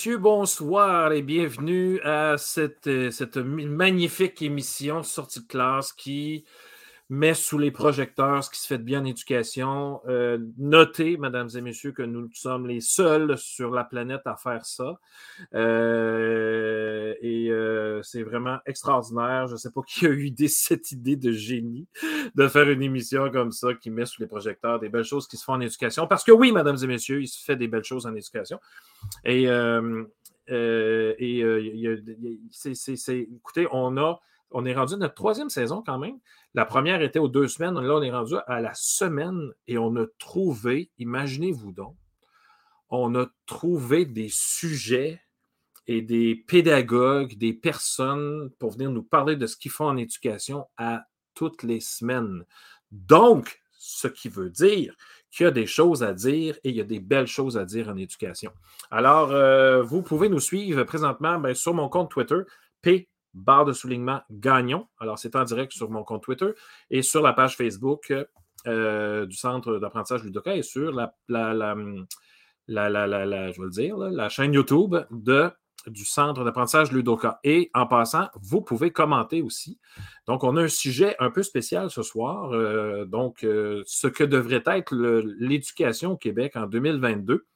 Messieurs, bonsoir et bienvenue à cette, cette magnifique émission Sortie de classe qui met sous les projecteurs ce qui se fait de bien en éducation. Euh, notez, mesdames et messieurs, que nous sommes les seuls sur la planète à faire ça. Euh, et euh, c'est vraiment extraordinaire. Je ne sais pas qui a eu cette idée de génie de faire une émission comme ça qui met sous les projecteurs des belles choses qui se font en éducation. Parce que oui, mesdames et messieurs, il se fait des belles choses en éducation. Et, et c'est, écoutez, on a on est rendu à notre troisième saison quand même. La première était aux deux semaines. Là, on est rendu à la semaine et on a trouvé, imaginez-vous donc, on a trouvé des sujets et des pédagogues, des personnes pour venir nous parler de ce qu'ils font en éducation à toutes les semaines. Donc, ce qui veut dire qu'il y a des choses à dire et il y a des belles choses à dire en éducation. Alors, euh, vous pouvez nous suivre présentement ben, sur mon compte Twitter, P barre de soulignement Gagnon. Alors, c'est en direct sur mon compte Twitter et sur la page Facebook euh, du Centre d'apprentissage Ludoka et sur la, chaîne YouTube du Centre d'apprentissage Ludoka. Et en passant, vous pouvez commenter aussi. Donc, on a un sujet un peu spécial ce soir. Euh, donc, euh, ce que devrait être l'éducation au Québec en 2022.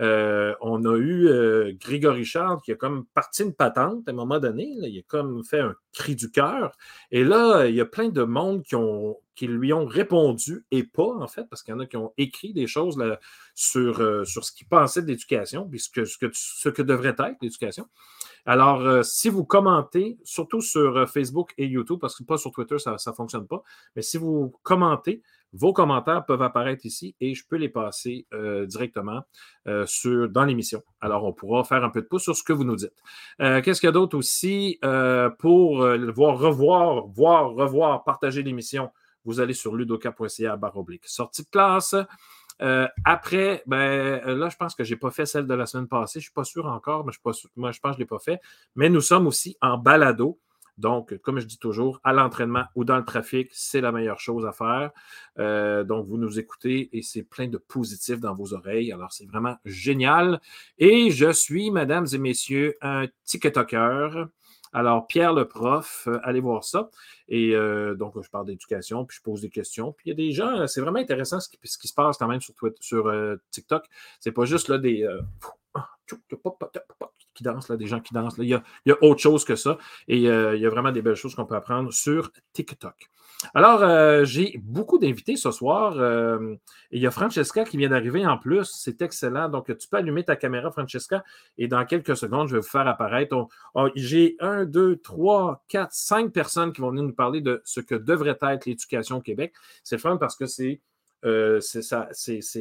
Euh, on a eu euh, Grégory qui a comme parti une patente à un moment donné. il a comme fait un cri du cœur. Et là, il y a plein de monde qui, lui ont répondu et pas, en fait, parce qu'il y en a qui ont écrit des choses sur, euh, sur ce qu'ils pensaient de l'éducation, puisque ce que, ce que devrait être l'éducation. Alors, si vous commentez, surtout sur Facebook et YouTube, parce que pas sur Twitter, ça ne fonctionne pas, mais si vous commentez, vos commentaires peuvent apparaître ici et je peux les passer euh, directement euh, sur, dans l'émission. Alors, on pourra faire un peu de pouce sur ce que vous nous dites. Euh, qu'est-ce qu'il y a d'autre aussi pour voir, revoir, voir, revoir, partager l'émission? Vous allez sur ludoka.ca oblique. Sortie de classe. après, ben, là, je pense que je n'ai pas fait celle de la semaine passée. Je ne suis pas sûr encore, mais je, moi, je pense que je ne l'ai pas fait. Mais nous sommes aussi en balado. Donc, comme je dis toujours, à l'entraînement ou dans le trafic, c'est la meilleure chose à faire. Euh, donc, vous nous écoutez et c'est plein de positifs dans vos oreilles. Alors, c'est vraiment génial. Et je suis, mesdames et messieurs, un TikToker. Alors, Pierre le prof, euh, allez voir ça. Et euh, donc, je parle d'éducation, puis je pose des questions. Puis il y a des gens, c'est vraiment intéressant ce qui, se passe quand même sur, Twitter, sur TikTok. C'est pas juste là des qui dansent, là, des gens qui dansent. Il, y a, autre chose que ça. Et euh, il y a vraiment des belles choses qu'on peut apprendre sur TikTok. Alors, euh, j'ai beaucoup d'invités ce soir. Euh, il y a Francesca qui vient d'arriver en plus. C'est excellent. Donc, tu peux allumer ta caméra, Francesca, et dans quelques secondes, je vais vous faire apparaître. j'ai un, deux, trois, quatre, cinq personnes qui vont venir nous parler de ce que devrait être l'éducation au Québec. C'est fun parce que c'est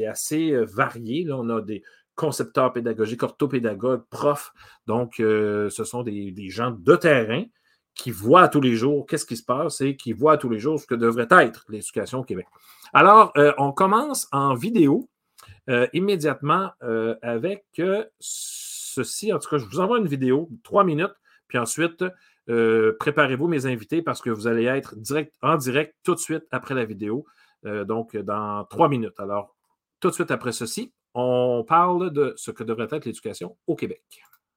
assez varié. Là. On a des, concepteurs pédagogiques, orthopédagogues, profs. Donc, euh, ce sont des, gens de terrain qui voient tous les jours qu'est-ce qui se passe et qui voient tous les jours ce que devrait être l'éducation au Québec. Alors, euh, on commence en vidéo euh, immédiatement avec ceci. En tout cas, je vous envoie une vidéo, trois minutes, puis ensuite, préparez-vous, mes invités, parce que vous allez être en direct tout de suite après la vidéo, donc dans trois minutes. Alors, tout de suite après ceci, on parle de ce que devrait être l'éducation au Québec.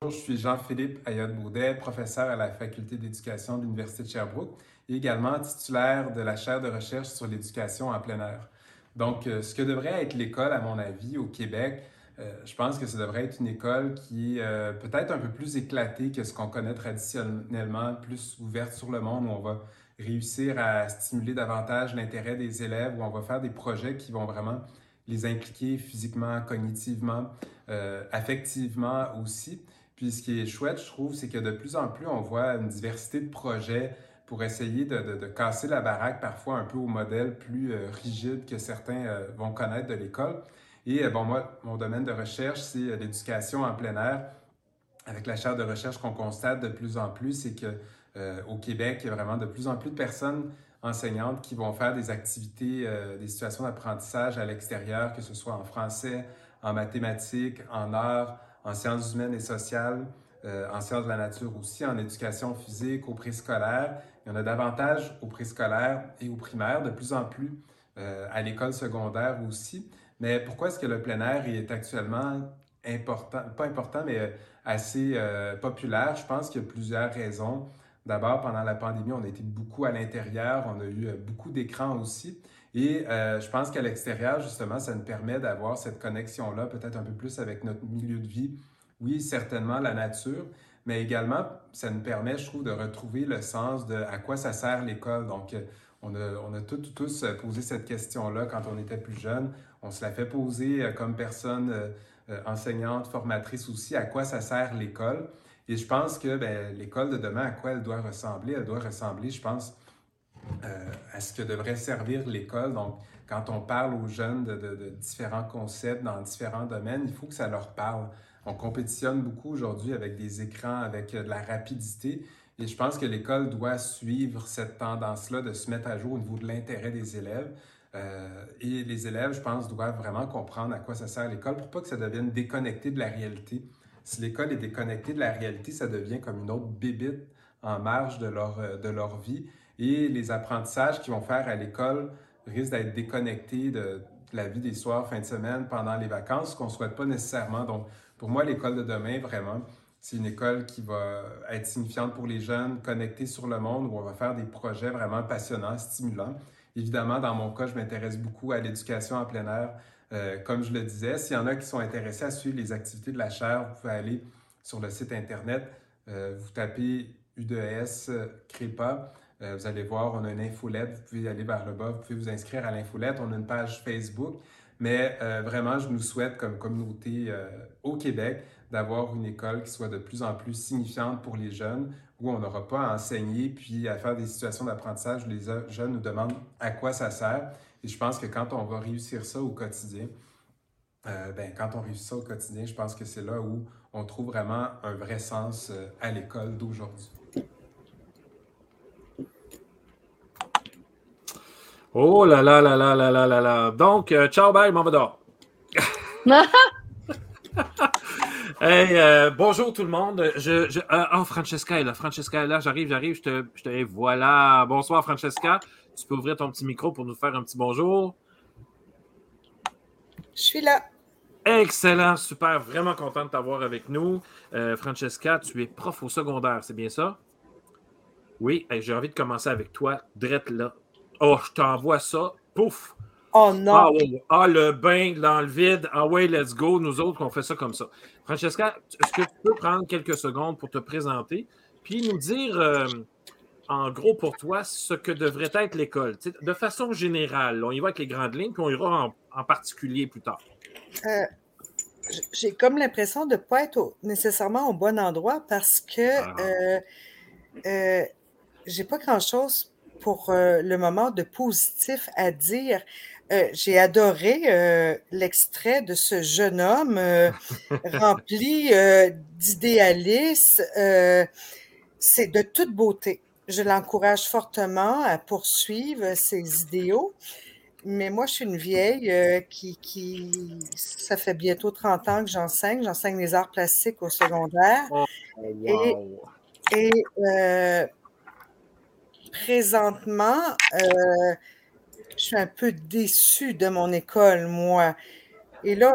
Je suis Jean-Philippe Ayotte-Baudet, professeur à la Faculté d'éducation de l'Université de Sherbrooke et également titulaire de la chaire de recherche sur l'éducation en plein air. Donc, euh, ce que devrait être l'école, à mon avis, au Québec, euh, je pense que ça devrait être une école qui est euh, peut-être un peu plus éclatée que ce qu'on connaît traditionnellement, plus ouverte sur le monde, où on va réussir à stimuler davantage l'intérêt des élèves, où on va faire des projets qui vont vraiment les impliquer physiquement, cognitivement, euh, affectivement aussi. Puis ce qui est chouette, je trouve, c'est que de plus en plus, on voit une diversité de projets pour essayer de, casser la baraque parfois un peu au modèle plus euh, rigide que certains euh, vont connaître de l'école. Et bon, moi, mon domaine de recherche, c'est l'éducation en plein air. Avec la chaire de recherche qu'on constate de plus en plus, c'est que au Québec, il y a vraiment de plus en plus de personnes enseignantes qui vont faire des activités, euh, des situations d'apprentissage à l'extérieur, que ce soit en français, en mathématiques, en arts, en sciences humaines et sociales, euh, en sciences de la nature aussi, en éducation physique, au préscolaire. Il y en a davantage au préscolaire et au primaire, de plus en plus euh, à l'école secondaire aussi. Mais pourquoi est-ce que le plein air est actuellement important, pas important, mais assez populaire? Je pense qu'il y a plusieurs raisons. D'abord, pendant la pandémie, on a été beaucoup à l'intérieur, on a eu beaucoup d'écrans aussi. Et je pense qu'à l'extérieur, justement, ça nous permet d'avoir cette connexion-là, peut-être un peu plus avec notre milieu de vie. Oui, certainement la nature, mais également, ça nous permet, je trouve, de retrouver le sens de à quoi ça sert l'école. Donc, on a, on a tous posé cette question-là quand on était plus jeune. On se l'a fait poser euh, comme personne euh, euh, enseignante, formatrice aussi, à quoi ça sert l'école. Et je pense que ben, l'école de demain, à quoi elle doit ressembler? Elle doit ressembler, je pense, à ce que devrait servir l'école. Donc, quand on parle aux jeunes de, différents concepts dans différents domaines, il faut que ça leur parle. On compétitionne beaucoup aujourd'hui avec des écrans, avec de la rapidité. Et je pense que l'école doit suivre cette tendance-là de se mettre à jour au niveau de l'intérêt des élèves. Euh, et les élèves, je pense, doivent vraiment comprendre à quoi ça sert l'école pour pas que ça devienne déconnecté de la réalité. Si l'école est déconnectée de la réalité, ça devient comme une autre bébite en marge de leur, euh, de leur vie. Et les apprentissages qu'ils vont faire à l'école risquent d'être déconnectés de, la vie des soirs, fin de semaine, pendant les vacances, ce qu'on ne souhaite pas nécessairement. Donc, pour moi, l'école de demain, vraiment, c'est une école qui va être signifiante pour les jeunes, connectée sur le monde, où on va faire des projets vraiment passionnants, stimulants. Évidemment, dans mon cas, je m'intéresse beaucoup à l'éducation en plein air. Euh, comme je le disais, s'il y en a qui sont intéressés à suivre les activités de la chaire, vous pouvez aller sur le site Internet, euh, vous tapez UDS CREPA, euh, vous allez voir, on a une infolette, vous pouvez aller vers le bas, vous pouvez vous inscrire à l'infolette, on a une page Facebook. Mais vraiment, je nous souhaite comme communauté au Québec d'avoir une école qui soit de plus en plus signifiante pour les jeunes, où on n'aura pas à enseigner puis à faire des situations d'apprentissage. Où les jeunes nous demandent à quoi ça sert. Et je pense que quand on va réussir ça au quotidien, euh, ben, quand on réussit ça au quotidien, je pense que c'est là où on trouve vraiment un vrai sens euh, à l'école d'aujourd'hui. Oh là là là là là là là là. Donc, euh, ciao, bye, m'en va Hey, euh, bonjour tout le monde. Je, je euh, oh, Francesca est là. Francesca est là. J'arrive, j'arrive. Je te, je te. Voilà. Bonsoir, Francesca. Tu peux ouvrir ton petit micro pour nous faire un petit bonjour. Je suis là. Excellent, super. Vraiment content de t'avoir avec nous. Euh, Francesca, tu es prof au secondaire, c'est bien ça? Oui, j'ai envie de commencer avec toi, drette là. Oh, je t'envoie ça. Pouf! Oh non! Ah, ah, le bain dans le vide. Ah ouais, let's go. Nous autres, on fait ça comme ça. Francesca, est-ce que tu peux prendre quelques secondes pour te présenter puis nous dire, euh, en gros, pour toi, ce que devrait être l'école? De façon générale, on y va avec les grandes lignes, puis on ira en, particulier plus tard. Euh, j'ai comme l'impression de ne pas être nécessairement au bon endroit parce que ah. euh, j'ai pas grand-chose pour le moment de positif à dire. Euh, j'ai adoré euh, l'extrait de ce jeune homme euh, rempli d'idéalisme. c'est de toute beauté. Je l'encourage fortement à poursuivre ses idéaux. Mais moi, je suis une vieille qui, qui, ça fait bientôt 30 ans que j'enseigne. J'enseigne les arts plastiques au secondaire. Oh, et, et présentement, je suis un peu déçue de mon école, moi. Et là,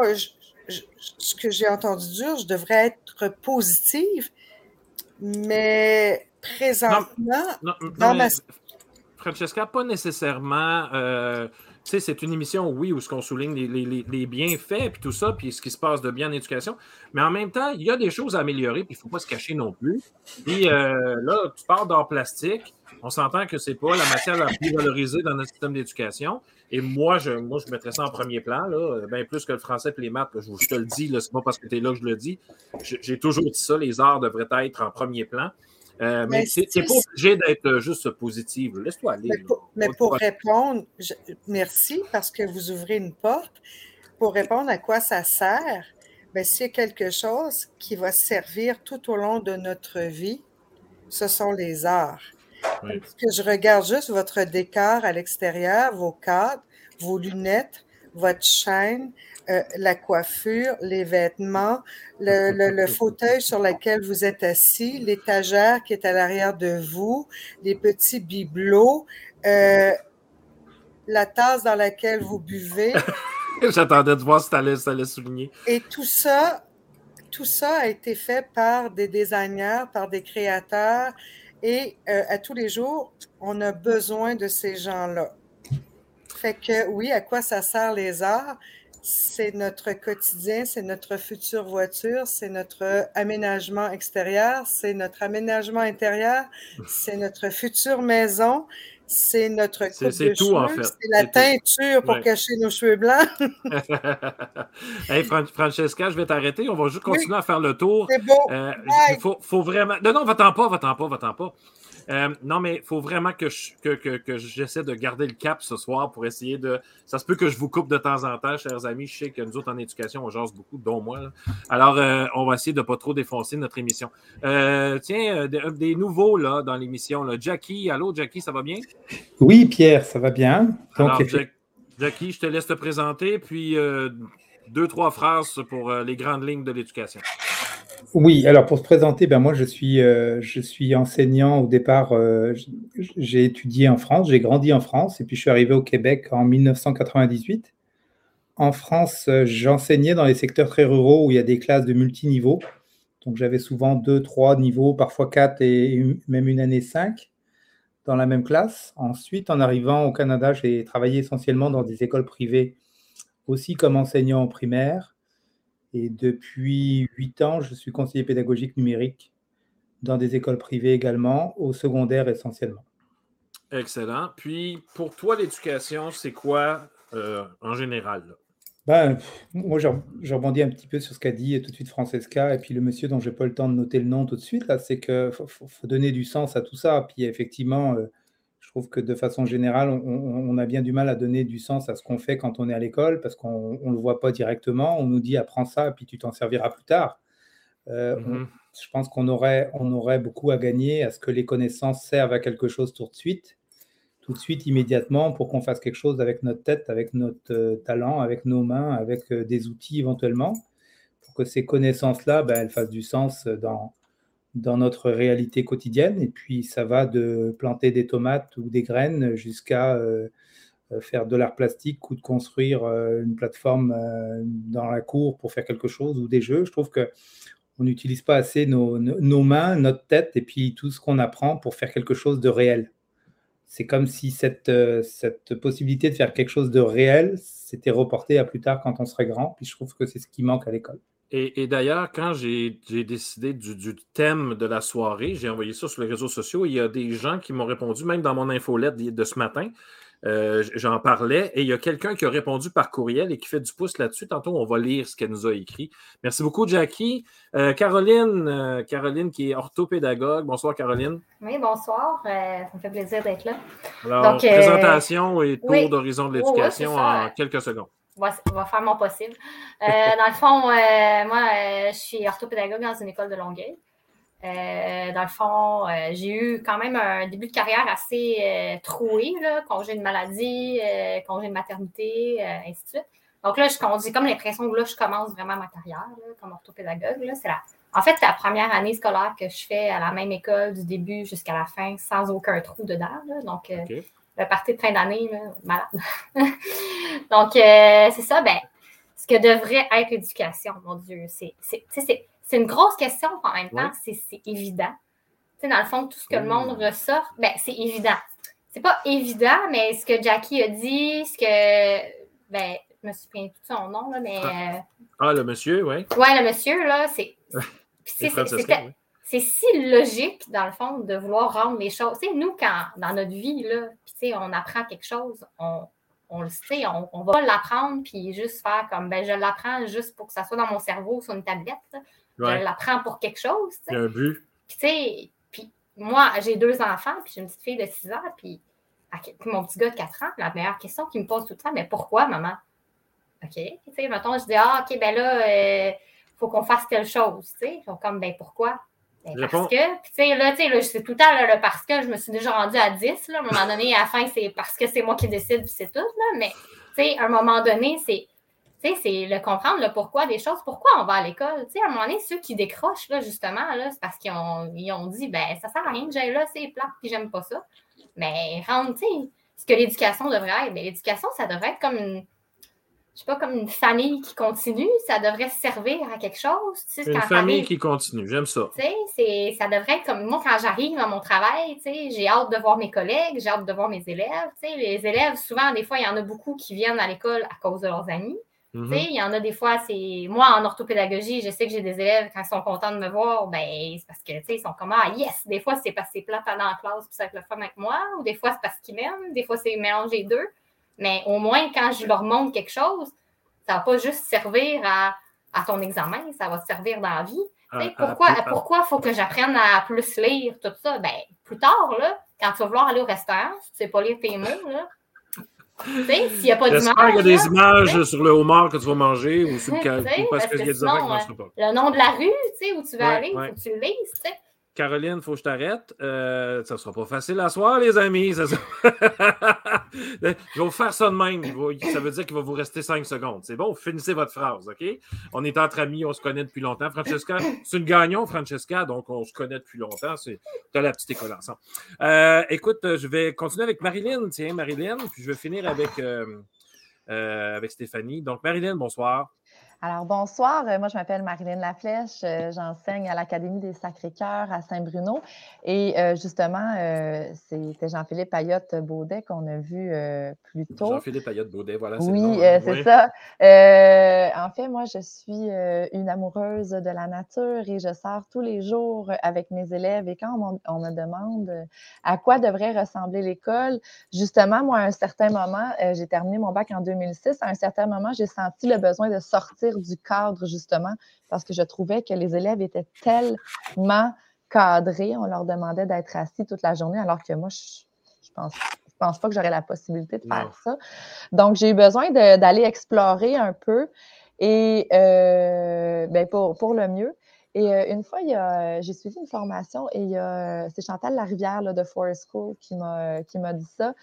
ce que j'ai entendu dire, je devrais être positive, mais présentement, dans ma... Francesca, pas nécessairement. Euh, c'est une émission, oui, où ce qu'on souligne les, bienfaits, puis tout ça, puis ce qui se passe de bien en éducation. Mais en même temps, il y a des choses à améliorer, puis il ne faut pas se cacher non plus. Puis euh, là, tu parles d'art plastique. On s'entend que ce n'est pas la matière la plus valorisée dans notre système d'éducation. Et moi, je, moi, je mettrais ça en premier plan, là, bien plus que le français et les maths. je, te le dis, ce n'est pas parce que tu es là que je le dis. J'ai toujours dit ça, les arts devraient être en premier plan. Euh, mais, c'est pas obligé d'être juste positif. Laisse-toi aller. Mais pour, répondre, merci parce que vous ouvrez une porte. Pour répondre à quoi ça sert, ben, c'est quelque chose qui va servir tout au long de notre vie, ce sont les arts. Que je regarde juste votre décor à l'extérieur, vos cadres, vos lunettes, votre chaîne, euh, la coiffure, les vêtements, le, fauteuil sur lequel vous êtes assis, l'étagère qui est à l'arrière de vous, les petits bibelots, euh, la tasse dans laquelle vous buvez. J'attendais de voir si tu allais, souligner. Et tout ça tout ça a été fait par des designers, par des créateurs, et euh, à tous les jours, on a besoin de ces gens-là. Fait que oui, à quoi ça sert les arts? C'est notre quotidien, c'est notre future voiture, c'est notre aménagement extérieur, c'est notre aménagement intérieur, c'est notre future maison, c'est notre coupe C'est tout, en fait. C'est la teinture pour cacher nos cheveux blancs. hey, Francesca, je vais t'arrêter. On va juste continuer à faire le tour. C'est beau. Euh, il faut, faut, vraiment. Non, non, va-t'en pas, va-t'en pas, va-t'en pas. Euh, non, mais il faut vraiment que, que, j'essaie de garder le cap ce soir pour essayer de. Ça se peut que je vous coupe de temps en temps, chers amis. Je sais que nous autres en éducation, on jase beaucoup, dont moi. Alors, euh, on va essayer de ne pas trop défoncer notre émission. Euh, tiens, des, nouveaux là, dans l'émission. Jackie, allô, Jackie, ça va bien? Oui, Pierre, ça va bien. Alors, Jackie, je te laisse te présenter, puis deux, trois phrases pour les grandes lignes de l'éducation. Oui, alors pour se présenter, ben moi je suis, euh, je suis enseignant au départ. Euh, j'ai étudié en France, j'ai grandi en France et puis je suis arrivé au Québec en 1998. En France, euh, j'enseignais dans les secteurs très ruraux où il y a des classes de multiniveaux. Donc j'avais souvent deux, trois niveaux, parfois quatre et même une année cinq dans la même classe. Ensuite, en arrivant au Canada, j'ai travaillé essentiellement dans des écoles privées, aussi comme enseignant en primaire et depuis huit ans, je suis conseiller pédagogique numérique dans des écoles privées également, au secondaire essentiellement. Excellent. Puis, pour toi, l'éducation, c'est quoi euh, en général? Ben, moi, je rebondis un petit peu sur ce qu'a dit tout de suite Francesca et puis le monsieur dont je n'ai pas le temps de noter le nom tout de suite, là, c'est qu'il faut, faut, donner du sens à tout ça. Puis effectivement, euh, je trouve que de façon générale, on, a bien du mal à donner du sens à ce qu'on fait quand on est à l'école parce qu'on ne le voit pas directement. On nous dit apprends ça, puis tu t'en serviras plus tard. Euh, mm-hmm. je pense qu'on aurait, on aurait beaucoup à gagner à ce que les connaissances servent à quelque chose tout de suite, tout de suite, immédiatement, pour qu'on fasse quelque chose avec notre tête, avec notre euh, talent, avec nos mains, avec euh, des outils éventuellement, pour que ces connaissances-là, ben, elles fassent du sens dans, dans notre réalité quotidienne. Et puis, ça va de planter des tomates ou des graines jusqu'à euh, euh, faire de l'art plastique ou de construire euh, une plateforme dans la cour pour faire quelque chose ou des jeux. Je trouve que on n'utilise pas assez nos, mains, notre tête et puis tout ce qu'on apprend pour faire quelque chose de réel. C'est comme si cette, cette possibilité de faire quelque chose de réel s'était reportée à plus tard quand on serait grand. Puis je trouve que c'est ce qui manque à l'école. Et, d'ailleurs, quand j'ai décidé du, thème de la soirée, j'ai envoyé ça sur les réseaux sociaux. il y a des gens qui m'ont répondu, même dans mon infolette de ce matin. Euh, j'en parlais et il y a quelqu'un qui a répondu par courriel et qui fait du pouce là-dessus. Tantôt, on va lire ce qu'elle nous a écrit. Merci beaucoup, Jackie. Euh, Caroline, euh, Caroline qui est orthopédagogue. Bonsoir, Caroline. Oui, bonsoir. ça me fait plaisir d'être là. Alors, présentation et tour d'horizon de l'éducation en quelques secondes on va faire mon possible. Euh, dans le fond, euh, moi, euh, je suis orthopédagogue dans une école de Longueuil. dans le fond, j'ai eu quand même un début de carrière assez troué, là, congé de maladie, congé de maternité, ainsi de suite. Donc là, j'ai comme l'impression que là, je commence vraiment ma carrière comme orthopédagogue. C'est en fait, la première année scolaire que je fais à la même école du début jusqu'à la fin sans aucun trou dedans. Donc, le parti de fin d'année, malade. Donc, euh, c'est ça, ben, ce que devrait être l'éducation, mon Dieu, c'est une grosse question en même temps, c'est évident. dans le fond, tout ce que le monde ressort, ben, c'est évident. C'est pas évident, mais ce que Jackie a dit, ce que. Ben, je me souviens plus de son nom, là, mais. Ah, euh, ah le monsieur, oui. Oui, le monsieur, là, c'est. c'est si logique, dans le fond, de vouloir rendre les choses. Tu sais, nous, quand, dans notre vie, là, on apprend quelque chose, on, on le sait, on, on va l'apprendre, puis juste faire comme, ben, je l'apprends juste pour que ça soit dans mon cerveau sur une tablette. Je l'apprends pour quelque chose. Un but. Puis, tu sais, puis moi, j'ai deux enfants, puis j'ai une petite fille de 6 ans, puis mon petit gars de 4 ans, la meilleure question qu'il me pose tout le temps, mais pourquoi, maman? OK. Tu sais, mettons, je dis, ah, OK, ben là, il euh, faut qu'on fasse telle chose, tu sais. Comme, ben pourquoi? Parce que, puis tu sais, là, tu sais, c'est tout le temps le parce que je me suis déjà rendue à 10, là. À un moment donné, à la fin, c'est parce que c'est moi qui décide, puis c'est tout, là. Mais, tu sais, à un moment donné, c'est. Tu sais, c'est le comprendre le pourquoi des choses, pourquoi on va à l'école? Tu sais, à un moment donné, ceux qui décrochent, là, justement, là, c'est parce qu'ils ont, ils ont dit, ben, ça sert à rien que j'aille là, c'est plat, puis j'aime pas ça. Mais, rendre, tu sais, ce que l'éducation devrait être, ben, l'éducation, ça devrait être comme une je sais pas, comme une famille qui continue, ça devrait servir à quelque chose. Tu sais, une famille qui continue, j'aime ça. Tu sais, ça devrait être comme moi quand j'arrive à mon travail, tu sais, j'ai hâte de voir mes collègues, j'ai hâte de voir mes élèves. Tu sais, les élèves, souvent, des fois, il y en a beaucoup qui viennent à l'école à cause de leurs amis. Tu sais, mm-hmm. il y en a des fois, c'est. Moi, en orthopédagogie, je sais que j'ai des élèves, quand ils sont contents de me voir, ben, c'est parce que, tu sais, ils sont comme, ah, yes! Des fois, c'est parce que c'est plat dans la classe, puis ça va être le fun avec moi, ou des fois, c'est parce qu'ils m'aiment, des fois, c'est mélanger deux. Mais au moins, quand je leur montre quelque chose, ça ne va pas juste servir à, ton examen, ça va te servir dans la vie. Ah, pourquoi il pourquoi faut que j'apprenne à plus lire tout ça? Ben, plus tard, là, quand tu vas vouloir aller au restaurant, si tu ne sais pas lire tes mots, là, s'il n'y a pas d'image. qu'il y a des images sur le homard que tu vas manger ou, sur le, parce, qu'il y a des pas. Le nom de la rue, tu sais, où tu vas aller, il faut que tu le lises, tu sais. Caroline, faut que je t'arrête. Euh, ça ne sera pas facile à soir, les amis. je vais vous faire ça de même. Ça veut dire qu'il va vous rester cinq secondes. C'est bon, finissez votre phrase, OK? On est entre amis, on se connaît depuis longtemps. Francesca, c'est une gagnant, Francesca, donc on se connaît depuis longtemps. C'est dans la petite école ensemble. Euh, écoute, je vais continuer avec Marilyn. Tiens, Marilyn, puis je vais finir avec, euh, avec Stéphanie. Donc, Marilyn, bonsoir. Alors, bonsoir. Euh, moi, je m'appelle Marilyn Laflèche. Euh, j'enseigne à l'Académie des Sacrés-Cœurs à Saint-Bruno. Et euh, justement, c'était Jean-Philippe Ayotte-Baudet qu'on a vu plus tôt. Jean-Philippe Ayotte-Baudet, voilà. Oui, c'est ça. en fait, moi, je suis une amoureuse de la nature et je sors tous les jours avec mes élèves. Et quand on, me demande à quoi devrait ressembler l'école, justement, moi, à un certain moment, j'ai terminé mon bac en 2006. À un certain moment, j'ai senti le besoin de sortir du cadre, justement, parce que je trouvais que les élèves étaient tellement cadrés. On leur demandait d'être assis toute la journée, alors que moi, je, je pense, je pense pas que j'aurais la possibilité de faire ça. Donc, j'ai eu besoin d'aller explorer un peu et euh, ben, pour, pour le mieux. Et euh, une fois, j'ai suivi une formation et c'est Chantal Larivière là, de Forest School qui m'a dit ça.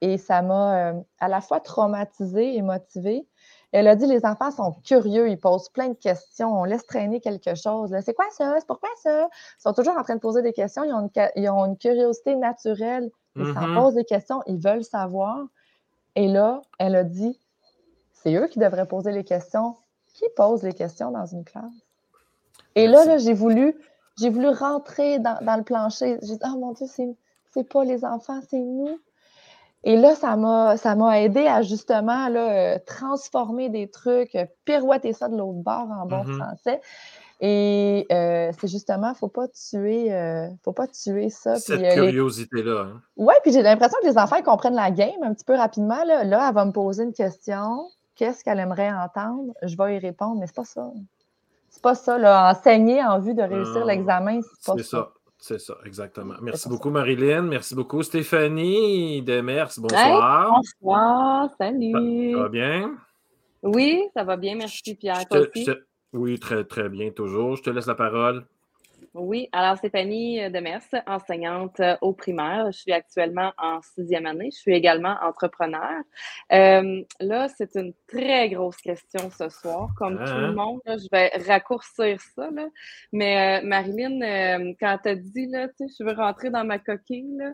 Et ça m'a euh, à la fois traumatisée et motivée. Elle a dit les enfants sont curieux, ils posent plein de questions, on laisse traîner quelque chose. C'est quoi ça? C'est pourquoi ça? Ils sont toujours en train de poser des questions, ils ont une, curiosité naturelle, ils s'en mm-hmm. posent des questions, ils veulent savoir. Et là, elle a dit c'est eux qui devraient poser les questions. Qui pose les questions dans une classe? Et là, j'ai voulu, j'ai voulu rentrer dans, le plancher. J'ai dit, oh mon Dieu, c'est pas les enfants, c'est nous. Et là, ça m'a, ça m'a aidé à justement là, euh, transformer des trucs, euh, pirouetter ça de l'autre bord en bon mm-hmm. français. Et euh, c'est justement, il ne faut pas tuer, faut pas tuer ça. Cette curiosité-là. Hein. Oui, puis j'ai l'impression que les enfants comprennent la game un petit peu rapidement. Là. là, elle va me poser une question. Qu'est-ce qu'elle aimerait entendre? Je vais y répondre, mais c'est pas ça. C'est pas ça, là. Enseigner en vue de réussir l'examen, c'est pas ça. C'est ça, exactement. Merci beaucoup, Marilyn. Merci beaucoup, Stéphanie Demers. Bonsoir. bonsoir, salut. Ça, va bien? Oui, ça va bien, merci, Pierre. oui, très, très bien, toujours. Je te laisse la parole. Oui, alors Stéphanie euh, Demers, enseignante euh, au primaire. Je suis actuellement en sixième année. Je suis également entrepreneur. Euh, là, c'est une très grosse question ce soir. Comme tout le hein? monde, je vais raccourcir ça. Là. Mais Marilyn, quand tu as dit, là, je veux rentrer dans ma coquille, là,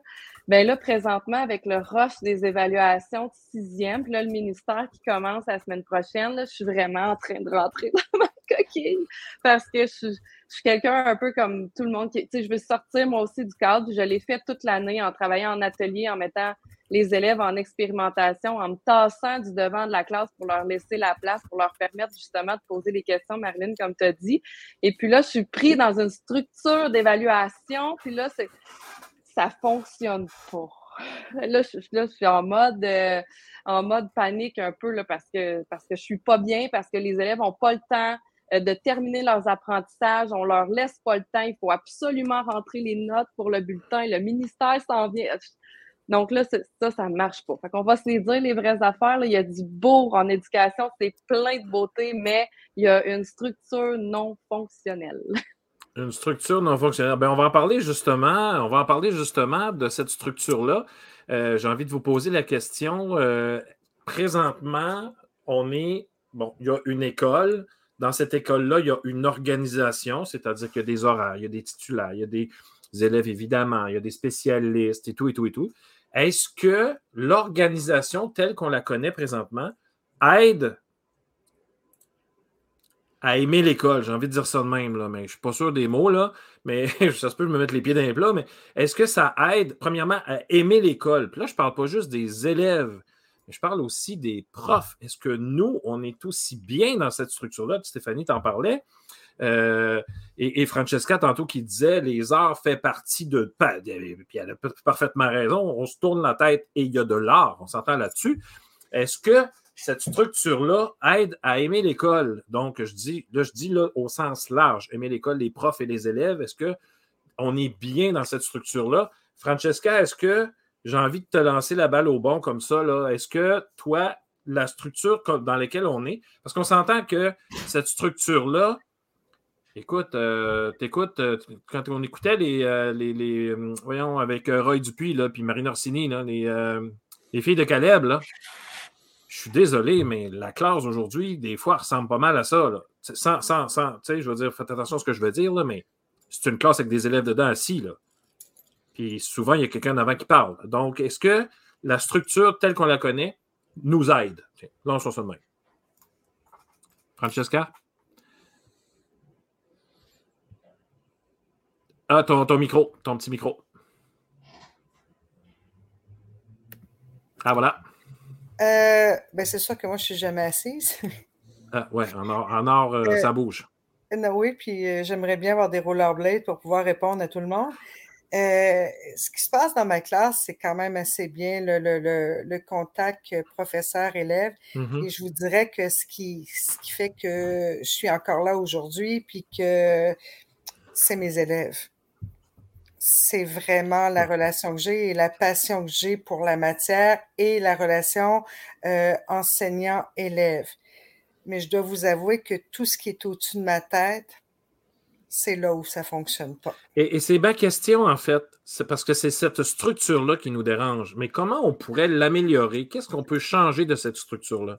ben là, présentement, avec le rush des évaluations de sixième, puis là, le ministère qui commence la semaine prochaine, là, je suis vraiment en train de rentrer dans ma parce que je, je suis quelqu'un un peu comme tout le monde qui, je veux sortir moi aussi du cadre. Je l'ai fait toute l'année en travaillant en atelier, en mettant les élèves en expérimentation, en me tassant du devant de la classe pour leur laisser la place, pour leur permettre justement de poser des questions, Marilyn, comme tu as dit. Et puis là, je suis pris dans une structure d'évaluation, puis là, c'est ça fonctionne pas. Là, je, là, je suis en mode, euh, en mode panique un peu là, parce que parce que je suis pas bien, parce que les élèves n'ont pas le temps de terminer leurs apprentissages. On leur laisse pas le temps. Il faut absolument rentrer les notes pour le bulletin. Le ministère s'en vient. Donc là, ça, ça ne marche pas. Fait qu'on va se les dire les vraies affaires. Il y a du beau en éducation, c'est plein de beauté, mais il y a une structure non fonctionnelle. Une structure non fonctionnelle. Ben, on va en parler justement. On va parler justement de cette structure-là. Euh, j'ai envie de vous poser la question. Euh, présentement, on est, bon, il y a une école. Dans cette école-là, il y a une organisation, c'est-à-dire qu'il y a des horaires, il y a des titulaires, il y a des élèves, évidemment, il y a des spécialistes et tout, et tout, et tout. Est-ce que l'organisation telle qu'on la connaît présentement aide à aimer l'école? J'ai envie de dire ça de même, là, mais je ne suis pas sûr des mots, là, mais ça se peut me mettre les pieds dans les plats, mais est-ce que ça aide, premièrement, à aimer l'école? Puis là, je ne parle pas juste des élèves, mais je parle aussi des profs. Est-ce que nous, on est aussi bien dans cette structure-là? Stéphanie t'en parlait. Euh, et, Francesca, tantôt, qui disait les arts fait partie de. Puis elle a parfaitement raison. On se tourne la tête et il y a de l'art. On s'entend là-dessus. Est-ce que cette structure-là aide à aimer l'école? Donc, je dis, là, je dis là, au sens large, aimer l'école, les profs et les élèves. Est-ce qu'on est bien dans cette structure-là? Francesca, est-ce que j'ai envie de te lancer la balle au bon comme ça? Est-ce que toi, la structure dans laquelle on est, parce qu'on s'entend que cette structure-là, écoute, euh, euh, quand on écoutait les, euh, les, voyons, avec Roy Dupuis, là, puis Marine Orsini, les, les filles de Caleb, là, je suis désolé, mais la classe aujourd'hui, des fois, ressemble pas mal à ça. Là. Sans, sans, sans, tu sais, je veux dire, faites attention à ce que je veux dire, là, mais c'est une classe avec des élèves dedans assis. Là. Puis souvent, il y a quelqu'un avant qui parle. Donc, est-ce que la structure telle qu'on la connaît nous aide? Là, on se ça de même. Francesca? Ah, ton, ton micro, ton petit micro. Ah, voilà. Euh, ben c'est sûr que moi, je suis jamais assise. ah, ouais, en or, en or euh, euh, ça bouge. oui, puis j'aimerais bien avoir des rollerblades pour pouvoir répondre à tout le monde. Ce qui se passe dans ma classe, c'est quand même assez bien le, le, le, contact professeur-élève. Mm-hmm. Et je vous dirais que ce qui, ce qui fait que je suis encore là aujourd'hui, puis que c'est mes élèves c'est vraiment la relation que j'ai et la passion que j'ai pour la matière et la relation euh, enseignant-élève. Mais je dois vous avouer que tout ce qui est au-dessus de ma tête, c'est là où ça ne fonctionne pas. Et, c'est ma question, en fait. C'est parce que c'est cette structure-là qui nous dérange. Mais comment on pourrait l'améliorer? Qu'est-ce qu'on peut changer de cette structure-là?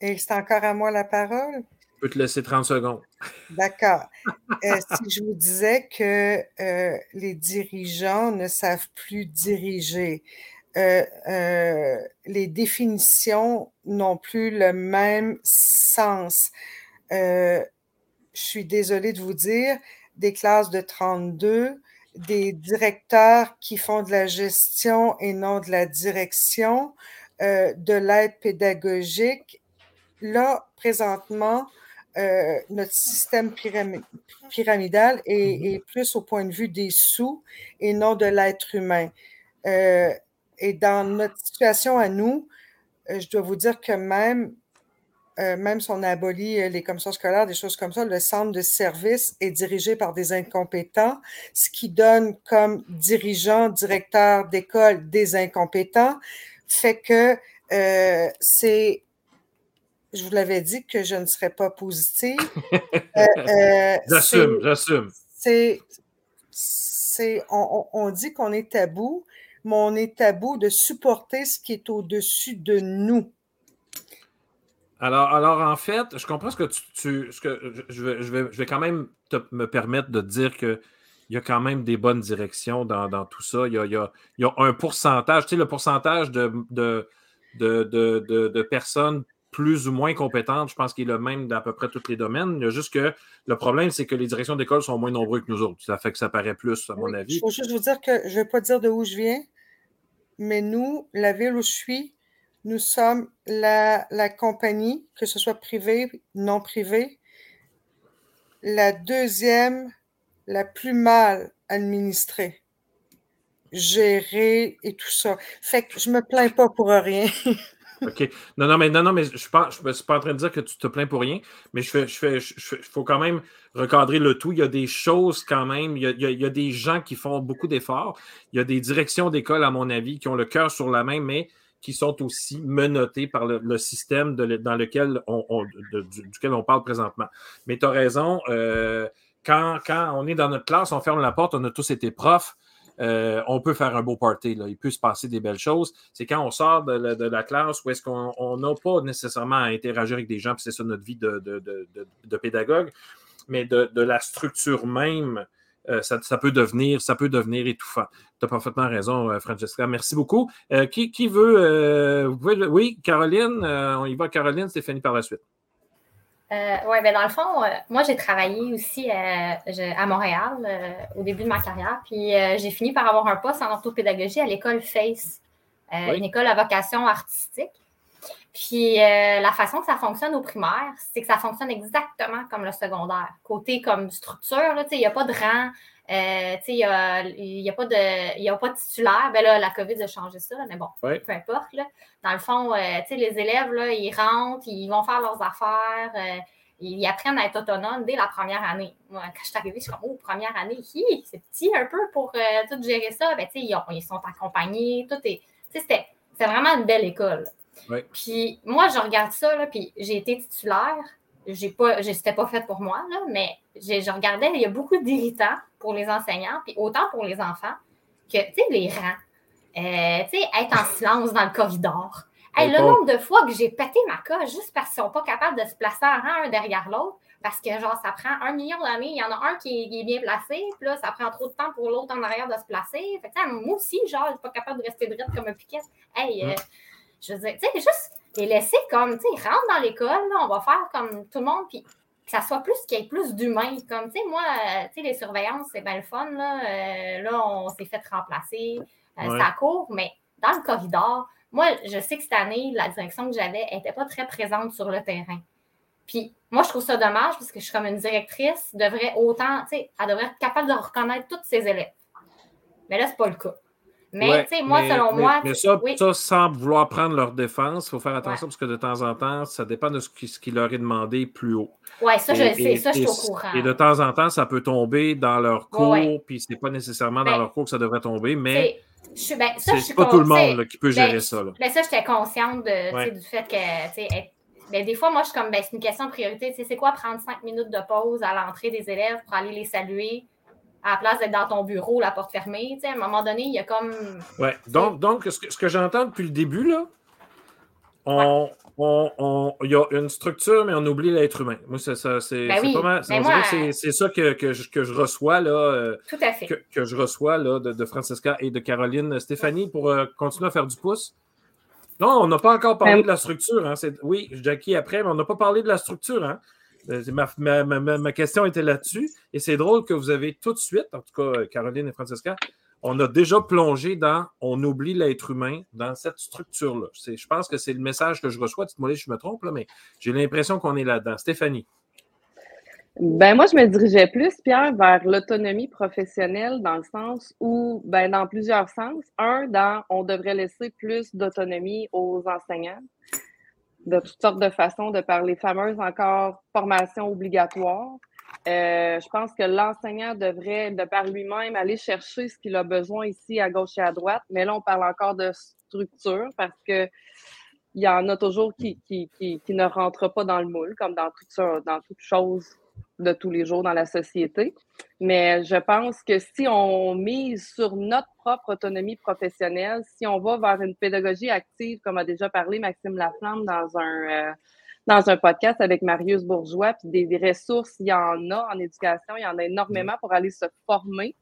Et c'est encore à moi la parole? Je peux te laisser 30 secondes. D'accord. Euh, si je vous disais que euh, les dirigeants ne savent plus diriger, euh, les définitions n'ont plus le même sens. Je suis désolée de vous dire, des classes de 32, des directeurs qui font de la gestion et non de la direction, de l'aide pédagogique. Là, présentement, euh, notre système pyramidal mhm. est, plus au point de vue des sous et non de l'être humain. Euh, et dans notre situation à nous, euh, je dois vous dire que même, même si on a aboli les commissions scolaires, des choses comme ça, le centre de service est dirigé par des incompétents, ce qui donne comme dirigeant, directeur d'école des incompétents, fait que c'est je vous l'avais dit que je ne serais pas positive. Euh, euh, j'assume, j'assume. C'est, c'est, on, dit qu'on est tabou, mais on est tabou de supporter ce qui est au-dessus de nous. Alors, alors, en fait, je comprends ce que tu. ce que, je, vais, je, vais, je vais quand même me permettre de dire qu'il y a quand même des bonnes directions dans, tout ça. Il y, a, il, y a, un pourcentage, tu sais, le pourcentage de, de, de, de personnes plus ou moins compétente. Je pense qu'il est le même dans à peu près tous les domaines. Il y a juste que le problème, c'est que les directions d'école sont moins nombreux que nous autres. Ça fait que ça paraît plus, à mon avis. Il faut juste vous dire que je ne vais pas dire de où je viens, mais nous, la ville où je suis, nous sommes la, la compagnie, que ce soit privée, non privée, la deuxième, la plus mal administrée, gérée et tout ça. Fait que je me plains pas pour rien. OK. Non, non, mais non, non, mais je ne suis, pas en train de dire que tu te plains pour rien, mais je fais, je fais, il faut quand même recadrer le tout. Il y a des choses quand même, il y a, des gens qui font beaucoup d'efforts. Il y a des directions d'école, à mon avis, qui ont le cœur sur la main, mais qui sont aussi menottés par le, système dans lequel on, duquel on parle présentement. Mais tu as raison, euh, quand, quand on est dans notre classe, on ferme la porte, on a tous été profs. Euh, on peut faire un beau party. Là. Il peut se passer des belles choses. C'est quand on sort de la, classe où est-ce qu'on n'a pas nécessairement à interagir avec des gens, puis c'est ça notre vie de, pédagogue, mais de, la structure même. Euh, ça, peut devenir, ça peut devenir étouffant. Tu as parfaitement raison, euh, Francesca. Merci beaucoup. qui, veut, oui, Caroline, on y va, Caroline, Stéphanie par la suite. Euh, oui, ben dans le fond, euh, moi, j'ai travaillé aussi à Montréal au début de ma carrière, puis j'ai fini par avoir un poste en orthopédagogie à l'école FACE, une école à vocation artistique. Puis la façon que ça fonctionne au primaire, c'est que ça fonctionne exactement comme le secondaire. Côté comme structure, il n'y a pas de rang, euh, il n'y a, pas de, a pas de titulaire. Ben là, la COVID a changé ça, mais bon, peu importe. Là. Dans le fond, euh, les élèves, là, ils rentrent, ils vont faire leurs affaires, euh, ils apprennent à être autonomes dès la première année. Moi, quand je suis arrivée, je suis comme, oh, première année, c'est petit un peu pour tout gérer ça. Ben, ils, ils, sont accompagnés, tout est. C'était vraiment une belle école. Puis moi, je regarde ça, là, puis j'ai été titulaire j'ai pas, c'était pas fait pour moi, là, mais je regardais, il y a beaucoup d'irritants pour les enseignants, puis autant pour les enfants, que, tu sais, les rangs, euh, tu sais, être en silence dans le corridor. Hey, le nombre de fois que j'ai pété ma coche juste parce qu'ils sont pas capables de se placer en rang un derrière l'autre, parce que, genre, ça prend un million d'années, il y en a un qui est, bien placé, puis là, ça prend trop de temps pour l'autre en arrière de se placer. Fait que, moi aussi, genre, je suis pas capable de rester droite comme un piquet. Hey, euh, je veux dire, tu sais, juste les laisser comme, tu sais, rentre dans l'école, on va faire comme tout le monde, puis que ça soit plus, qu'il y ait plus d'humains. Comme, tu sais, moi, euh, tu sais, les surveillances, c'est bien le fun, là. Euh, là, on s'est fait remplacer, euh, ça court, mais dans le corridor, moi, je sais que cette année, la direction que j'avais n'était pas très présente sur le terrain. Puis moi, je trouve ça dommage parce que je suis comme une directrice, devrait autant, tu sais, elle devrait être capable de reconnaître tous ses élèves. Mais là, c'est pas le cas. Mais, tu sais, moi, selon moi. Mais ça, ça, sans vouloir prendre leur défense, il faut faire attention parce que de temps en temps, ça dépend de ce qui, ce qui leur est demandé plus haut. Oui, ça, je sais, ça, je suis au courant. Et de temps en temps, ça peut tomber dans leur cours, puis c'est pas nécessairement dans ben, leur cours que ça devrait tomber, mais. Je, ben, c'est pas tout le monde qui peut gérer ben, ça. Là. Ben, ça, j'étais consciente de, du fait que, ben, des fois, moi, je suis comme, ben, c'est une question de priorité. C'est quoi prendre cinq minutes de pause à l'entrée des élèves pour aller les saluer? À la place d'être dans ton bureau, la porte fermée. à un moment donné, il y a comme. Oui. Donc, donc, ce que, ce que j'entends depuis le début, là, on, on, il y a une structure, mais on oublie l'être humain. Moi, c'est ça. C'est ben pas mal. Ben c'est ça que, que, je, que, je, reçois là. Euh, Tout à fait. Que, je reçois là, de, de, Francesca et de Caroline. Stéphanie, pour euh, continuer à faire du pouce. Non, on n'a pas encore parlé ben de la structure. Hein. Oui, Jackie après, mais on n'a pas parlé de la structure. Hein. Euh, ma, question était là-dessus. Et c'est drôle que vous avez tout de suite, en tout cas, Caroline et Francesca, on a déjà plongé dans on oublie l'être humain dans cette structure-là. Je pense que c'est le message que je reçois. Dites-moi si je me trompe, mais j'ai l'impression qu'on est là-dedans. Stéphanie. Ben moi, je me dirigeais plus, Pierre, vers l'autonomie professionnelle dans le sens où, ben, dans plusieurs sens. Un, dans on devrait laisser plus d'autonomie aux enseignants de toutes sortes de façons, de par les fameuses encore formations obligatoires. Euh, je pense que l'enseignant devrait, de par lui-même, aller chercher ce qu'il a besoin ici à gauche et à droite. Mais là, on parle encore de structure parce que il y en a toujours qui, qui, qui, qui ne rentrent pas dans le moule, comme dans toute, dans toute chose de tous les jours dans la société. Mais je pense que si on mise sur notre propre autonomie professionnelle, si on va vers une pédagogie active, comme a déjà parlé Maxime Laflamme dans un, euh, dans un podcast avec Marius Bourgeois, puis des, ressources, il y en a en éducation, il y en a énormément pour aller se former.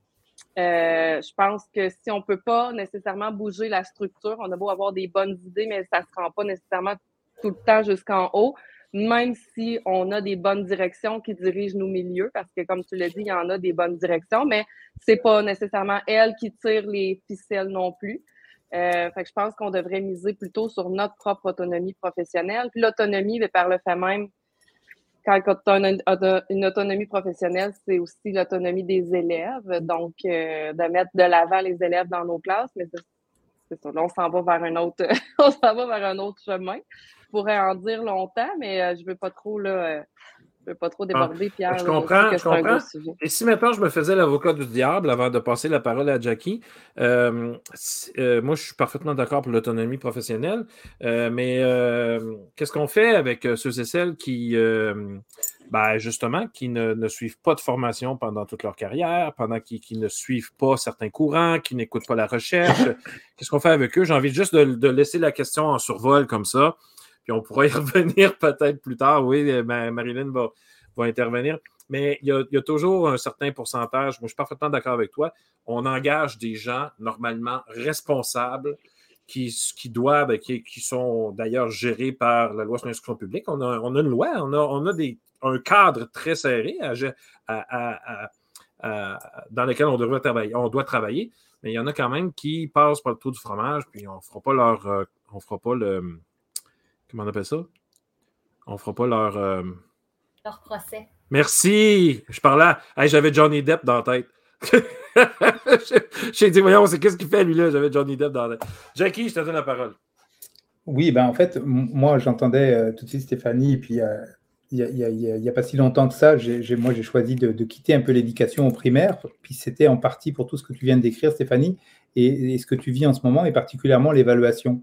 Euh, je pense que si on ne peut pas nécessairement bouger la structure, on a beau avoir des bonnes idées, mais ça ne se rend pas nécessairement tout le temps jusqu'en haut même si on a des bonnes directions qui dirigent nos milieux, parce que comme tu l'as dit, il y en a des bonnes directions, mais c'est pas nécessairement elles qui tirent les ficelles non plus. Euh, je pense qu'on devrait miser plutôt sur notre propre autonomie professionnelle. Puis l'autonomie, par le fait même, quand on a une autonomie professionnelle, c'est aussi l'autonomie des élèves. Donc, euh, de mettre de l'avant les élèves dans nos classes, mais c'est ça. Là, on s'en va vers un autre, on s'en va vers un autre chemin pourrais en dire longtemps, mais euh, je ne veux pas trop là, euh, veux pas trop ah, déborder, Pierre. Je comprends, je comprends. Et si maintenant je me faisais l'avocat du diable avant de passer la parole à Jackie, euh, moi je suis parfaitement d'accord pour l'autonomie professionnelle, mais qu'est-ce qu'on fait avec ceux et celles qui, ben, justement, qui ne, suivent pas de formation pendant toute leur carrière, pendant qui, ne suivent pas certains courants, qui n'écoutent pas la recherche? Qu'est-ce qu'on fait avec eux? J'ai envie juste de, de laisser la question en survol comme ça puis on pourra y revenir peut-être plus tard. Oui, euh, Marilyn va, va intervenir. Mais il y, a, toujours un certain pourcentage. Moi, je suis parfaitement d'accord avec toi. On engage des gens normalement responsables qui, qui doivent, qui, qui sont d'ailleurs gérés par la loi sur l'instruction publique. On a, on a, une loi, on a, on a des, un cadre très serré dans lequel on, devrait travailler, on doit travailler, mais il y en a quand même qui passent par le trou du fromage, puis on ne fera pas leur. Euh, on fera pas le. Comment on appelle ça? On ne fera pas leur. Euh, leur procès. Merci! Je parlais. J'avais Johnny Depp dans la tête. J'ai dit, voyons, c'est qu'est-ce qu'il fait lui-là? J'avais Johnny Depp dans la tête. Jackie, je te donne la parole. Oui, ben en fait, moi, j'entendais euh, tout de suite Stéphanie, et puis il n'y a, pas si longtemps que ça, moi, j'ai choisi de, quitter un peu l'éducation au primaire, puis c'était en partie pour tout ce que tu viens de décrire, Stéphanie, et, ce que tu vis en ce moment, et particulièrement l'évaluation.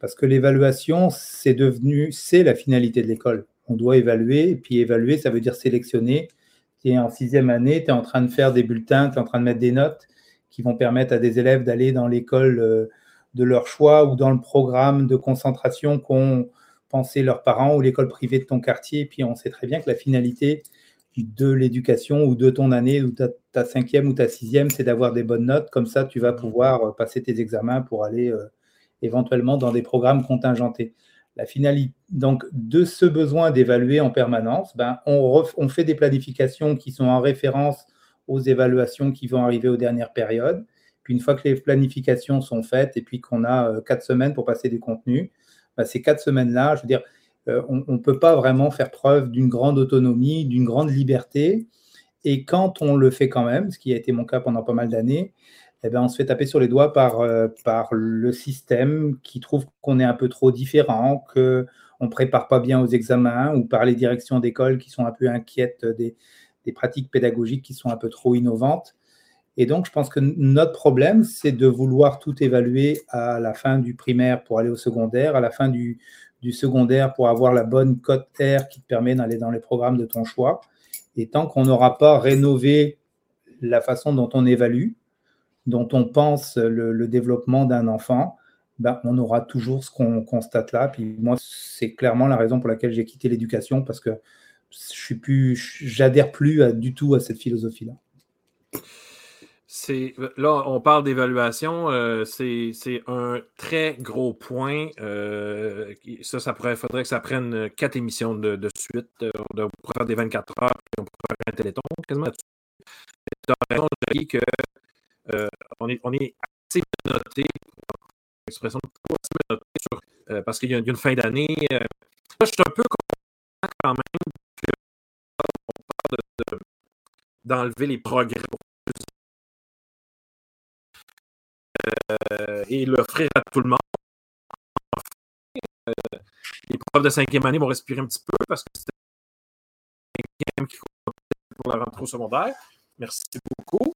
Parce que l'évaluation, c'est devenu, c'est la finalité de l'école. On doit évaluer, et puis évaluer, ça veut dire sélectionner. Tu es en sixième année, tu es en train de faire des bulletins, tu es en train de mettre des notes qui vont permettre à des élèves d'aller dans l'école euh, de leur choix ou dans le programme de concentration qu'on penser leurs parents ou l'école privée de ton quartier. Et puis on sait très bien que la finalité de l'éducation ou de ton année ou ta, ta cinquième ou ta sixième, c'est d'avoir des bonnes notes. Comme ça, tu vas pouvoir euh, passer tes examens pour aller euh, éventuellement dans des programmes contingentés. La finalité, donc, de ce besoin d'évaluer en permanence, ben, on, fait des planifications qui sont en référence aux évaluations qui vont arriver aux dernières périodes. Puis une fois que les planifications sont faites et puis qu'on a euh, quatre semaines pour passer des contenus, bah, ces quatre semaines-là, je veux dire, euh, on ne peut pas vraiment faire preuve d'une grande autonomie, d'une grande liberté. Et quand on le fait quand même, ce qui a été mon cas pendant pas mal d'années, eh ben, on se fait taper sur les doigts par, euh, par le système qui trouve qu'on est un peu trop différent, qu'on ne prépare pas bien aux examens, ou par les directions d'école qui sont un peu inquiètes des, des, pratiques pédagogiques qui sont un peu trop innovantes. Et donc, je pense que notre problème, c'est de vouloir tout évaluer à la fin du primaire pour aller au secondaire, à la fin du, secondaire pour avoir la bonne cote R qui te permet d'aller dans les programmes de ton choix. Et tant qu'on n'aura pas rénové la façon dont on évalue, dont on pense le, développement d'un enfant, ben, on aura toujours ce qu'on constate là. Puis moi, c'est clairement la raison pour laquelle j'ai quitté l'éducation parce que je suis plus, j'adhère plus du tout à cette philosophie-là. C'est là, on parle d'évaluation. Euh, c'est un très gros point. Euh, ça, ça pourrait, faudrait que ça prenne quatre émissions de, suite. Euh, on pourrait faire des 24 heures, puis on pourrait faire un téléthon quasiment. Tu as raison, que on, est, on est assez noté, expression sur, parce qu'il y, a une fin d'année. Là, je suis un peu content quand même parle d'enlever les progrès Euh, et l'offrir à tout le monde. Euh, les profs de cinquième année vont respirer un petit peu parce que cinquième qui pour la rentrée au secondaire. Merci beaucoup.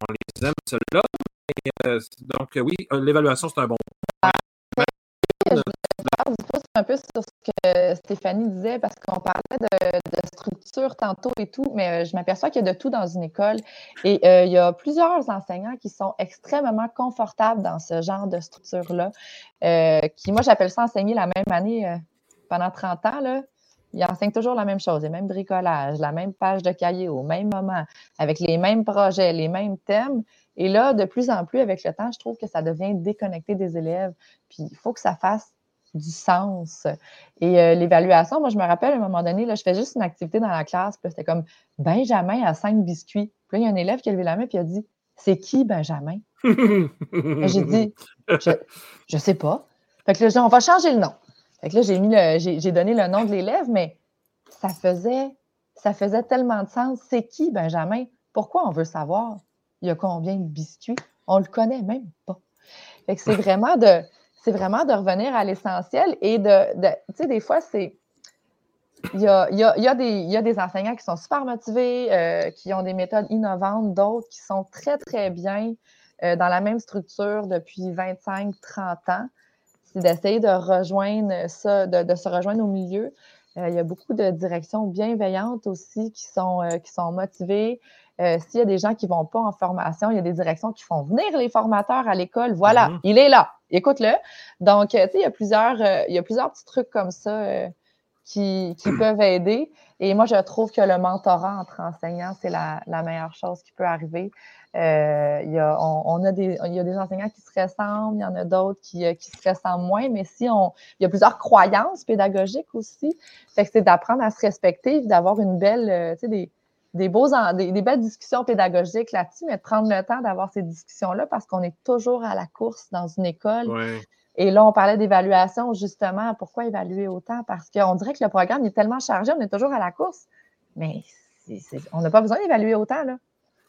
On les aime, ceux-là. Euh, donc, oui, l'évaluation, c'est un bon point un peu sur ce que Stéphanie disait parce qu'on parlait de, structure tantôt et tout, mais euh, je m'aperçois qu'il y a de tout dans une école et euh, il y a plusieurs enseignants qui sont extrêmement confortables dans ce genre de structure-là, euh, qui, moi, j'appelle ça enseigner la même année pendant 30 ans. Là. Ils enseignent toujours la même chose, les mêmes bricolages, la même page de cahier au même moment, avec les mêmes projets, les mêmes thèmes. Et là, de plus en plus, avec le temps, je trouve que ça devient déconnecté des élèves. Puis il faut que ça fasse du sens. Et euh, l'évaluation, moi, je me rappelle à un moment donné, là, je fais juste une activité dans la classe, puis c'était comme Benjamin a cinq biscuits. Puis là, il y a un élève qui a levé la main, puis il a dit C'est qui Benjamin J'ai dit Je ne sais pas. Fait que là, on va changer le nom. Fait que là, j'ai, mis le, j'ai, donné le nom de l'élève, mais ça faisait, ça faisait tellement de sens. C'est qui Benjamin? Pourquoi on veut savoir? Il y a combien de biscuits? On le connaît même pas. Fait que c'est vraiment de c'est vraiment de revenir à l'essentiel et de, tu sais, des fois, c'est. Il y a, y, a, y, a y a, des enseignants qui sont super motivés, euh, qui ont des méthodes innovantes, d'autres qui sont très, très bien euh, dans la même structure depuis 25, 30 ans. C'est d'essayer de rejoindre ça, de, se rejoindre au milieu. Euh, il y a beaucoup de directions bienveillantes aussi qui sont, qui sont motivées. S'il y a des gens qui ne vont pas en formation, il y a des directions qui font venir les formateurs à l'école. Voilà, mm-hmm. il est là écoute-le. Donc, euh, tu sais, il y a plusieurs, euh, il y a plusieurs petits trucs comme ça euh, qui, peuvent aider. Et moi, je trouve que le mentorat entre enseignants, c'est la, meilleure chose qui peut arriver. Euh, il, y a, on, a des, il y a des enseignants qui se ressemblent, il y en a d'autres qui, euh, qui, se ressemblent moins, mais si on. Il y a plusieurs croyances pédagogiques aussi. Fait que c'est d'apprendre à se respecter, d'avoir une belle, euh, tu sais, des, des, beaux, des, des, belles discussions pédagogiques là-dessus, mais de prendre le temps d'avoir ces discussions-là parce qu'on est toujours à la course dans une école. Et là, on parlait d'évaluation, justement. Pourquoi évaluer autant? Parce qu'on dirait que le programme est tellement chargé, on est toujours à la course. Mais on n'a pas besoin d'évaluer autant, là.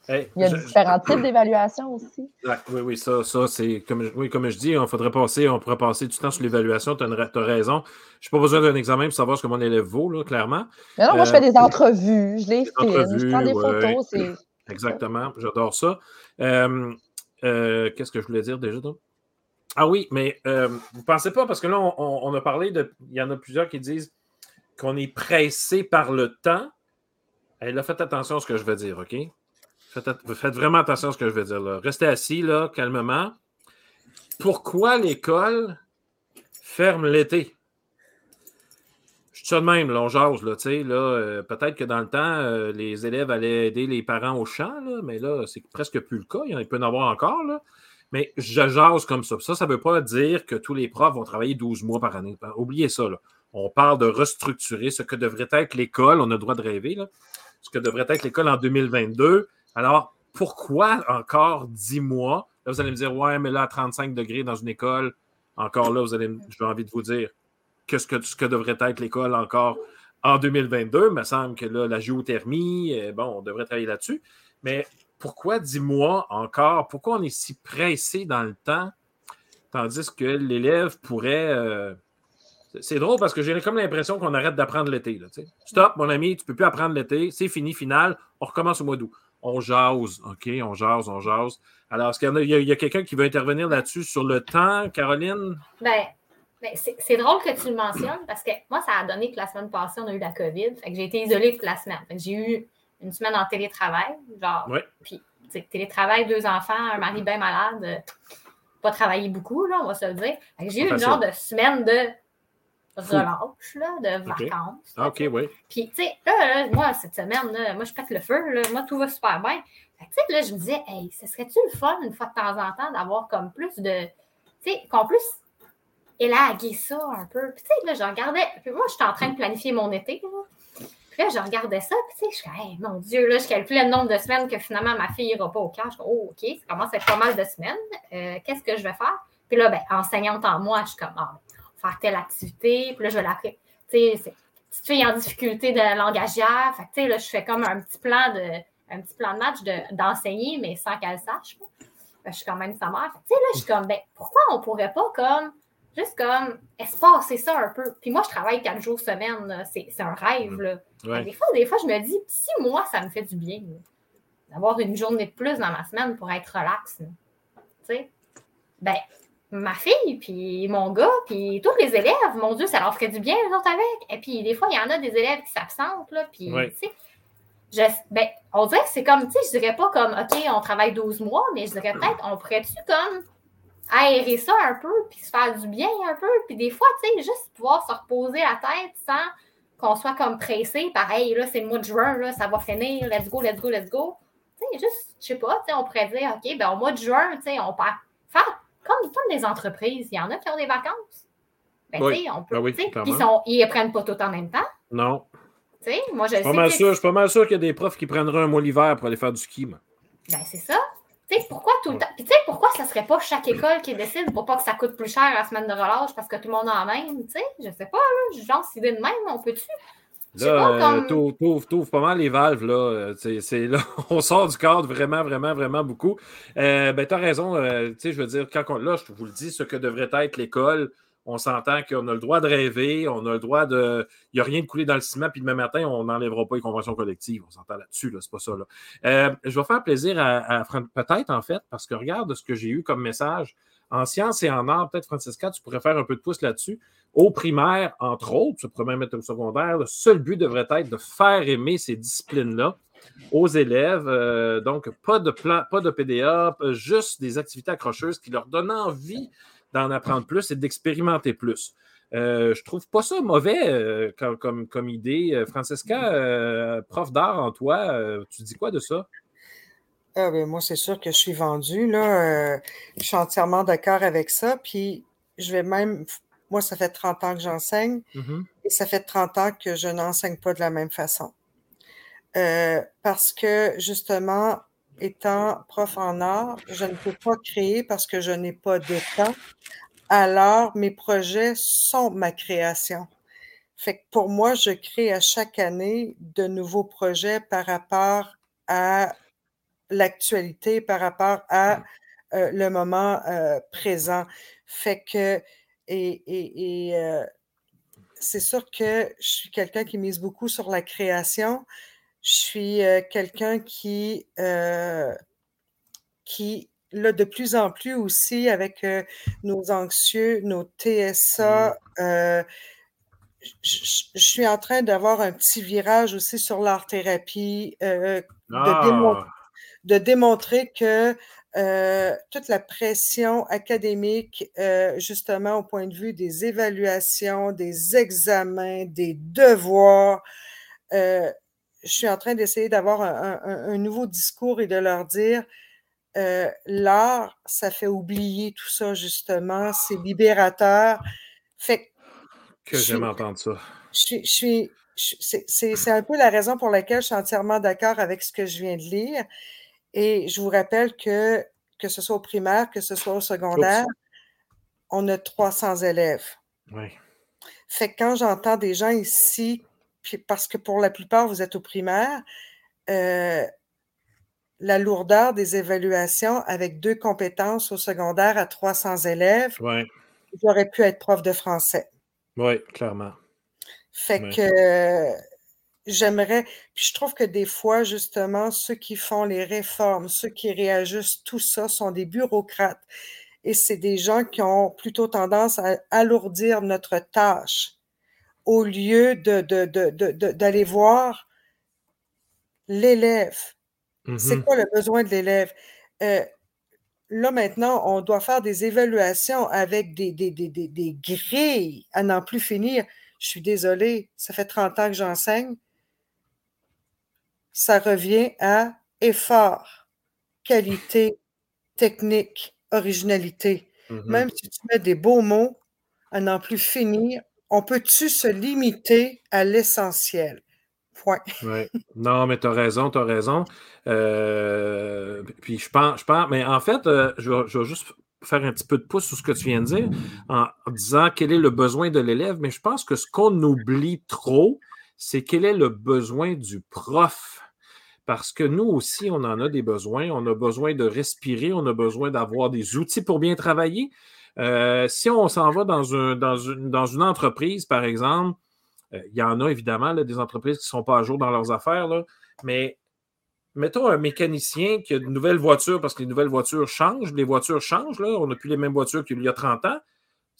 Il y a différents types d'évaluation aussi. oui, oui, ça, ça c'est comme, oui, comme je dis, on faudrait passer, on pourrait passer du temps sur l'évaluation. Tu as, raison. Je n'ai pas besoin d'un examen pour savoir ce que mon élève vaut, là, clairement. non, moi, je fais des euh, entrevues, je les filme, je prends des photos. Exactement, j'adore ça. Euh, euh, qu'est-ce que je voulais dire déjà? Ah oui, mais vous ne pensez pas, parce que là, on, a parlé de. Il y en a plusieurs qui disent qu'on est pressé par le temps. Et là, faites attention à ce que je vais dire, OK? Faites, vraiment attention à ce que je vais dire. Là. Restez assis, là, calmement. Pourquoi l'école ferme l'été? Je suis ça de même, on jase, là, là euh, peut-être que dans le temps, euh, les élèves allaient aider les parents au champ, là, mais là, c'est presque plus le cas. Il, y en, peut en avoir encore, là. Mais je jase comme ça. Ça, ça ne veut pas dire que tous les profs vont travailler 12 mois par année. Oubliez ça, là. On parle de restructurer ce que devrait être l'école. On a le droit de rêver, là. Ce que devrait être l'école en 2022 alors, pourquoi encore 10 mois? Là, vous allez me dire, ouais, mais là, à 35 degrés dans une école, encore là, vous allez, j'ai envie de vous dire, qu'est-ce que, ce que devrait être l'école encore en 2022? Il me semble que là, la géothermie, euh, bon, on devrait travailler là-dessus. Mais pourquoi 10 mois encore? Pourquoi on est si pressé dans le temps, tandis que l'élève pourrait. Euh, c'est drôle parce que j'ai comme l'impression qu'on arrête d'apprendre l'été. Stop, mon ami, tu ne peux plus apprendre l'été, c'est fini, final, on recommence au mois d'août on jase, OK? On jase, on jase. Alors, est-ce qu'il y a, quelqu'un qui veut intervenir là-dessus sur le temps, Caroline? Bien, ben, c'est drôle que tu le mentionnes parce que moi, ça a donné que la semaine passée, on a eu la COVID. Fait que j'ai été isolée toute la semaine. J'ai eu une semaine en télétravail, genre. Puis, télétravail, deux enfants, un mari bien malade, euh, pas travailler beaucoup, là, on va se le dire. J'ai eu une genre de semaine de relâche, là, de vacances. Ah, OK, oui. Puis, tu sais, là, moi, cette semaine, là, moi, je pète le feu, là, moi, tout va super bien. Tu sais, là, je me disais, hey, ce serait-tu le fun, une fois de temps en temps, d'avoir comme plus de. Tu sais, qu'on puisse élaguer ça un peu. Puis, tu sais, là, je regardais. Puis, moi, j'étais en train de planifier mon été, là. Puis là, je regardais ça, puis tu sais, je suis hey, mon Dieu, là, je calculais le nombre de semaines que finalement ma fille n'ira pas au camp. Je dis, oh, OK, ça commence à être pas mal de semaines. Euh, qu'est-ce que je vais faire? Puis là, ben, enseignante en moi, je suis comme, ah, faire telle activité. Puis là, je vais. Tu sais, petite fille en difficulté de langagière. Fait tu sais, là, je fais comme un petit plan de, un petit plan de match d'enseigner, mais sans qu'elle sache. je suis quand même sa mère. tu sais, là, je suis comme, ben, pourquoi on pourrait pas comme, juste comme, espacer ça un peu? Puis moi, je travaille quatre jours semaine. C'est un rêve, là. Des, fois, des fois, je me dis, si moi, ça me fait du bien, d'avoir une journée de plus dans ma semaine pour être relax. Tu sais? Ben, ma fille, puis mon gars, puis tous les élèves, mon Dieu, ça leur ferait du bien, les autres, avec. Et puis, des fois, il y en a des élèves qui s'absentent, là, puis, tu sais, ben, on dirait que c'est comme, tu sais, je dirais pas comme, OK, on travaille 12 mois, mais je dirais peut-être, on pourrait-tu comme aérer ça un peu, puis se faire du bien un peu, puis des fois, tu sais, juste pouvoir se reposer la tête sans qu'on soit comme pressé, pareil, là, c'est le mois de juin, là, ça va finir, let's go, let's go, let's go. Tu sais, juste, je sais pas, tu sais, on pourrait dire, OK, ben au mois de juin, tu sais, on peut faire comme, comme les entreprises, il y en a qui ont des vacances. Ben, oui. on peut, ben ils, sont, ils prennent pas tout en même temps. Non. moi, je, sais que... sûr, je suis pas mal sûr qu'il y a des profs qui prendraient un mois l'hiver pour aller faire du ski. Moi. Ben, c'est ça. Tu sais, pourquoi tout le temps. Puis, tu sais, pourquoi ça serait pas chaque école qui décide pour pas que ça coûte plus cher la semaine de relâche parce que tout le monde en même, tu sais? Je sais pas, là. Genre, si de même, on peut-tu? Là, euh, t'ouvres pas mal les valves. Là. Euh, c'est, là. on sort du cadre vraiment, vraiment, vraiment beaucoup. Euh, ben, tu as raison. Euh, je veux dire, quand là, je vous le dis, ce que devrait être l'école, on s'entend qu'on a le droit de rêver, on a le droit de. Il n'y a rien de coulé dans le ciment, puis demain matin, on n'enlèvera pas les conventions collectives. On s'entend là-dessus, là, c'est pas ça. Là. je vais faire plaisir à, à peut-être, en fait, parce que regarde ce que j'ai eu comme message. En sciences et en art, peut-être, Francisca, tu pourrais faire un peu de pouce là-dessus. Au primaire, entre autres, tu pourrais même mettre au secondaire, le seul but devrait être de faire aimer ces disciplines-là aux élèves. Euh, donc, pas de plan, pas de PDA, juste des activités accrocheuses qui leur donnent envie d'en apprendre plus et d'expérimenter plus. Euh, je trouve pas ça mauvais euh, comme, idée. Francesca, prof d'art en toi, tu dis quoi de ça? Ah, ben, moi, c'est sûr que je suis vendue. Là. Euh, je suis entièrement d'accord avec ça. Puis, je vais même. Moi, ça fait 30 ans que j'enseigne mm-hmm. et ça fait 30 ans que je n'enseigne pas de la même façon. Euh, parce que, justement, étant prof en art, je ne peux pas créer parce que je n'ai pas de temps. Alors, mes projets sont ma création. Fait que pour moi, je crée à chaque année de nouveaux projets par rapport à l'actualité, par rapport à euh, le moment euh, présent. Fait que, et, et, euh, c'est sûr que je suis quelqu'un qui mise beaucoup sur la création. Je suis quelqu'un qui, qui, là, de plus en plus aussi, avec nos anxieux, nos TSA, mmh. je, suis en train d'avoir un petit virage aussi sur l'art-thérapie, de, ah! de démontrer que euh, toute la pression académique, euh, justement au point de vue des évaluations, des examens, des devoirs, euh, je suis en train d'essayer d'avoir un, nouveau discours et de leur dire, l'art, ça fait oublier tout ça, justement, c'est libérateur. Fait que j'aime entendre ça. Je suis, c'est un peu la raison pour laquelle je suis entièrement d'accord avec ce que je viens de lire. Et je vous rappelle que, que ce soit au primaire, que ce soit au secondaire, on a 300 élèves. Oui. Fait que quand j'entends des gens ici, puis parce que pour la plupart, vous êtes au primaire, euh, la lourdeur des évaluations avec deux compétences au secondaire à 300 élèves, ouais. j'aurais pu être prof de français. Oui, clairement. Fait que j'aimerais, puis je trouve que des fois, justement, ceux qui font les réformes, ceux qui réajustent tout ça sont des bureaucrates. Et c'est des gens qui ont plutôt tendance à alourdir notre tâche au lieu de, d'aller voir l'élève. C'est mm-hmm. quoi le besoin de l'élève? Euh, là, maintenant, on doit faire des évaluations avec des, des, des, des grilles à n'en plus finir. Je suis désolée, ça fait 30 ans que j'enseigne ça revient à effort, qualité, technique, originalité. Mm-hmm. Même si tu mets des beaux mots à n'en plus finir, on peut-tu se limiter à l'essentiel? Point. Non, mais tu as raison, tu as raison. Euh, puis je pense, je pense, mais en fait, euh, je, vais, juste faire un petit peu de pouce sur ce que tu viens de dire en disant quel est le besoin de l'élève, mais je pense que ce qu'on oublie trop, c'est quel est le besoin du prof? Parce que nous aussi, on en a des besoins. On a besoin de respirer, on a besoin d'avoir des outils pour bien travailler. Euh, si on s'en va dans, une, entreprise, par exemple, euh, il y en a évidemment des entreprises qui ne sont pas à jour dans leurs affaires, mais mettons un mécanicien qui a de nouvelles voitures parce que les nouvelles voitures changent, les voitures changent, on n'a plus les mêmes voitures qu'il y a 30 ans.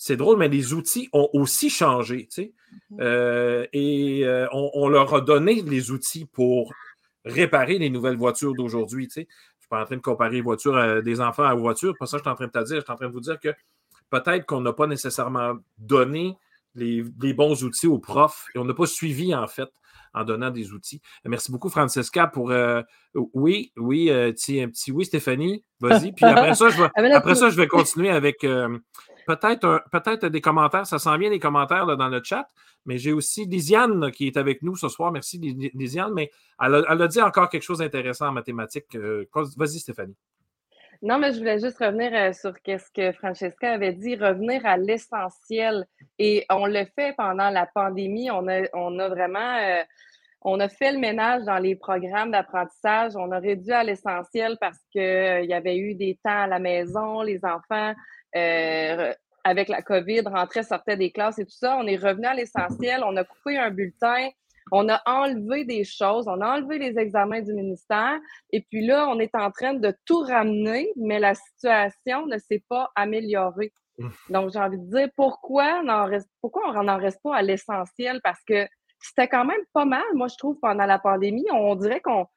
C'est drôle, mais les outils ont aussi changé. Mm-hmm. Euh, et on, leur a donné les outils pour réparer les nouvelles voitures d'aujourd'hui. Tu sais. Je ne suis pas en train de comparer les voitures à des enfants à voitures. Pas ça je suis en train de te dire. Je suis en train de vous dire que peut-être qu'on n'a pas nécessairement donné les, bons outils aux profs et on n'a pas suivi, en fait, en donnant des outils. Merci beaucoup, Francesca, pour. Euh, oui, oui, euh, un petit oui, Stéphanie. Vas-y. Puis après ça, je vais, ah, après ça, je vais continuer avec euh, peut-être peut des commentaires. Ça sent bien les commentaires dans le chat. Mais j'ai aussi Lisiane qui est avec nous ce soir. Merci, Lisiane. Mais elle a, dit encore quelque chose d'intéressant en mathématiques. Euh, vas-y, Stéphanie. Non, mais je voulais juste revenir euh, sur ce que Francesca avait dit, revenir à l'essentiel. Et on le fait pendant la pandémie. On a, on a vraiment. Euh, on a fait le ménage dans les programmes d'apprentissage. On a réduit à l'essentiel parce qu'il y avait eu des temps à la maison, les enfants avec la COVID, rentrait, sortait des classes et tout ça. On est revenu à l'essentiel. On a coupé un bulletin. On a enlevé des choses. On a enlevé les examens du ministère. Et puis là, on est en train de tout ramener, mais la situation ne s'est pas améliorée. Donc, j'ai envie de dire, pourquoi, on reste, pourquoi on n'en reste pas à l'essentiel? Parce que c'était quand même pas mal, moi, je trouve, pendant la pandémie. On dirait qu'on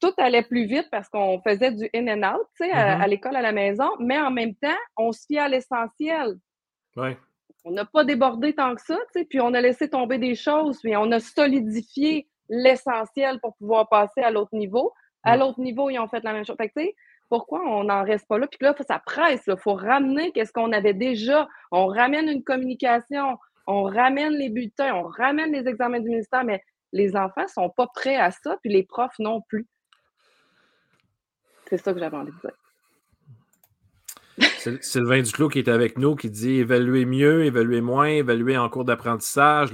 tout allait plus vite parce qu'on faisait du in and out, tu sais, à, mm-hmm. l'école, à la maison, mais en même temps, on se fiait à l'essentiel. On n'a pas débordé tant que ça, tu sais, puis on a laissé tomber des choses, puis on a solidifié l'essentiel pour pouvoir passer à l'autre niveau. À l'autre niveau, ils ont fait la même chose. Fait que, pourquoi on n'en reste pas là? Puis là, ça presse. Il faut ramener qu'est-ce qu'on avait déjà. On ramène une communication, on ramène les bulletins, on ramène les examens du ministère, mais les enfants ne sont pas prêts à ça, puis les profs non plus. C'est ça que j'avais envie de dire. Sylvain Duclos qui est avec nous, qui dit évaluer mieux, évaluer moins, évaluer en cours d'apprentissage,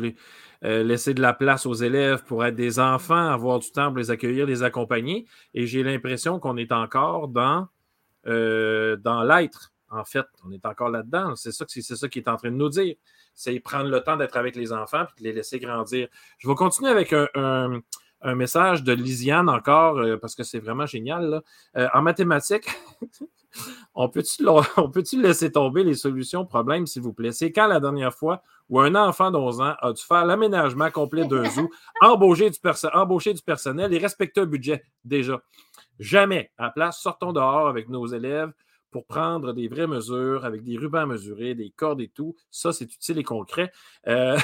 euh, laisser de la place aux élèves pour être des enfants, avoir du temps pour les accueillir, les accompagner. Et j'ai l'impression qu'on est encore dans, euh, dans l'être. En fait, on est encore là-dedans. C'est ça, ça qui est en train de nous dire. C'est prendre le temps d'être avec les enfants et de les laisser grandir. Je vais continuer avec un, message de Lisiane encore, euh, parce que c'est vraiment génial. en mathématiques, on peut-tu peut laisser tomber les solutions aux problèmes, s'il vous plaît? C'est quand la dernière fois où un enfant d'11 ans a dû faire l'aménagement complet d'un zoo, embaucher du, embaucher du personnel et respecter un budget? Déjà? Jamais. À la place, sortons dehors avec nos élèves pour prendre des vraies mesures avec des rubans mesurés, des cordes et tout. Ça, c'est utile et concret. Euh,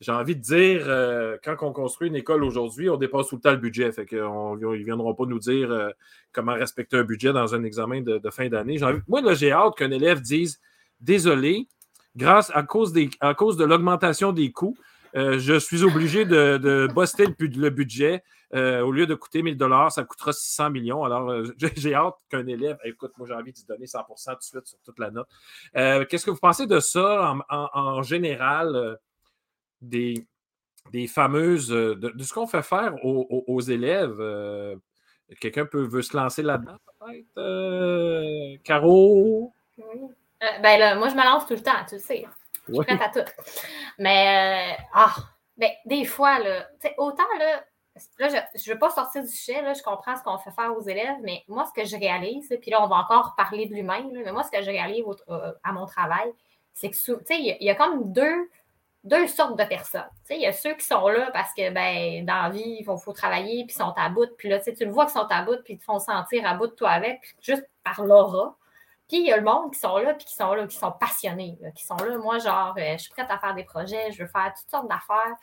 j'ai envie de dire, euh, quand on construit une école aujourd'hui, on dépasse tout le temps le budget. Fait qu'ils ne viendront pas nous dire euh, comment respecter un budget dans un examen de, fin d'année. Moi, j'ai hâte qu'un élève dise Désolé, grâce à cause, des, à cause de l'augmentation des coûts, euh, je suis obligé de, de le, budget. au lieu de coûter 1000 dollars, ça coûtera 600 millions. Alors, j'ai hâte qu'un élève, écoute, moi j'ai envie de donner 100% tout de suite sur toute la note. Qu'est-ce que vous pensez de ça en général? Des, des fameuses. Euh, de, ce qu'on fait faire aux, élèves. Euh, quelqu'un peut veut se lancer là-dedans, peut-être? Euh, Caro? ben là, moi, je me lance tout le temps, tu le sais. Je suis prête à tout. Mais, ah, ben, des fois, là, autant, là, là, je ne veux pas sortir du sujet, là, je comprends ce qu'on fait faire aux élèves, mais moi, ce que je réalise, puis là, on va encore parler de l'humain, mais moi, ce que je réalise à mon travail, c'est que, tu sais, il y, a comme deux deux sortes de personnes. Il y a ceux qui sont là parce que ben, dans la vie, il faut, travailler, puis ils sont à bout. Puis là, tu le vois qu'ils sont à bout, puis ils te font sentir à bout de toi avec, juste par l'aura. Puis il y a le monde qui sont là, puis qui sont là, qui sont passionnés, qui sont là. Moi, genre, euh, je suis prête à faire des projets, je veux faire toutes sortes d'affaires.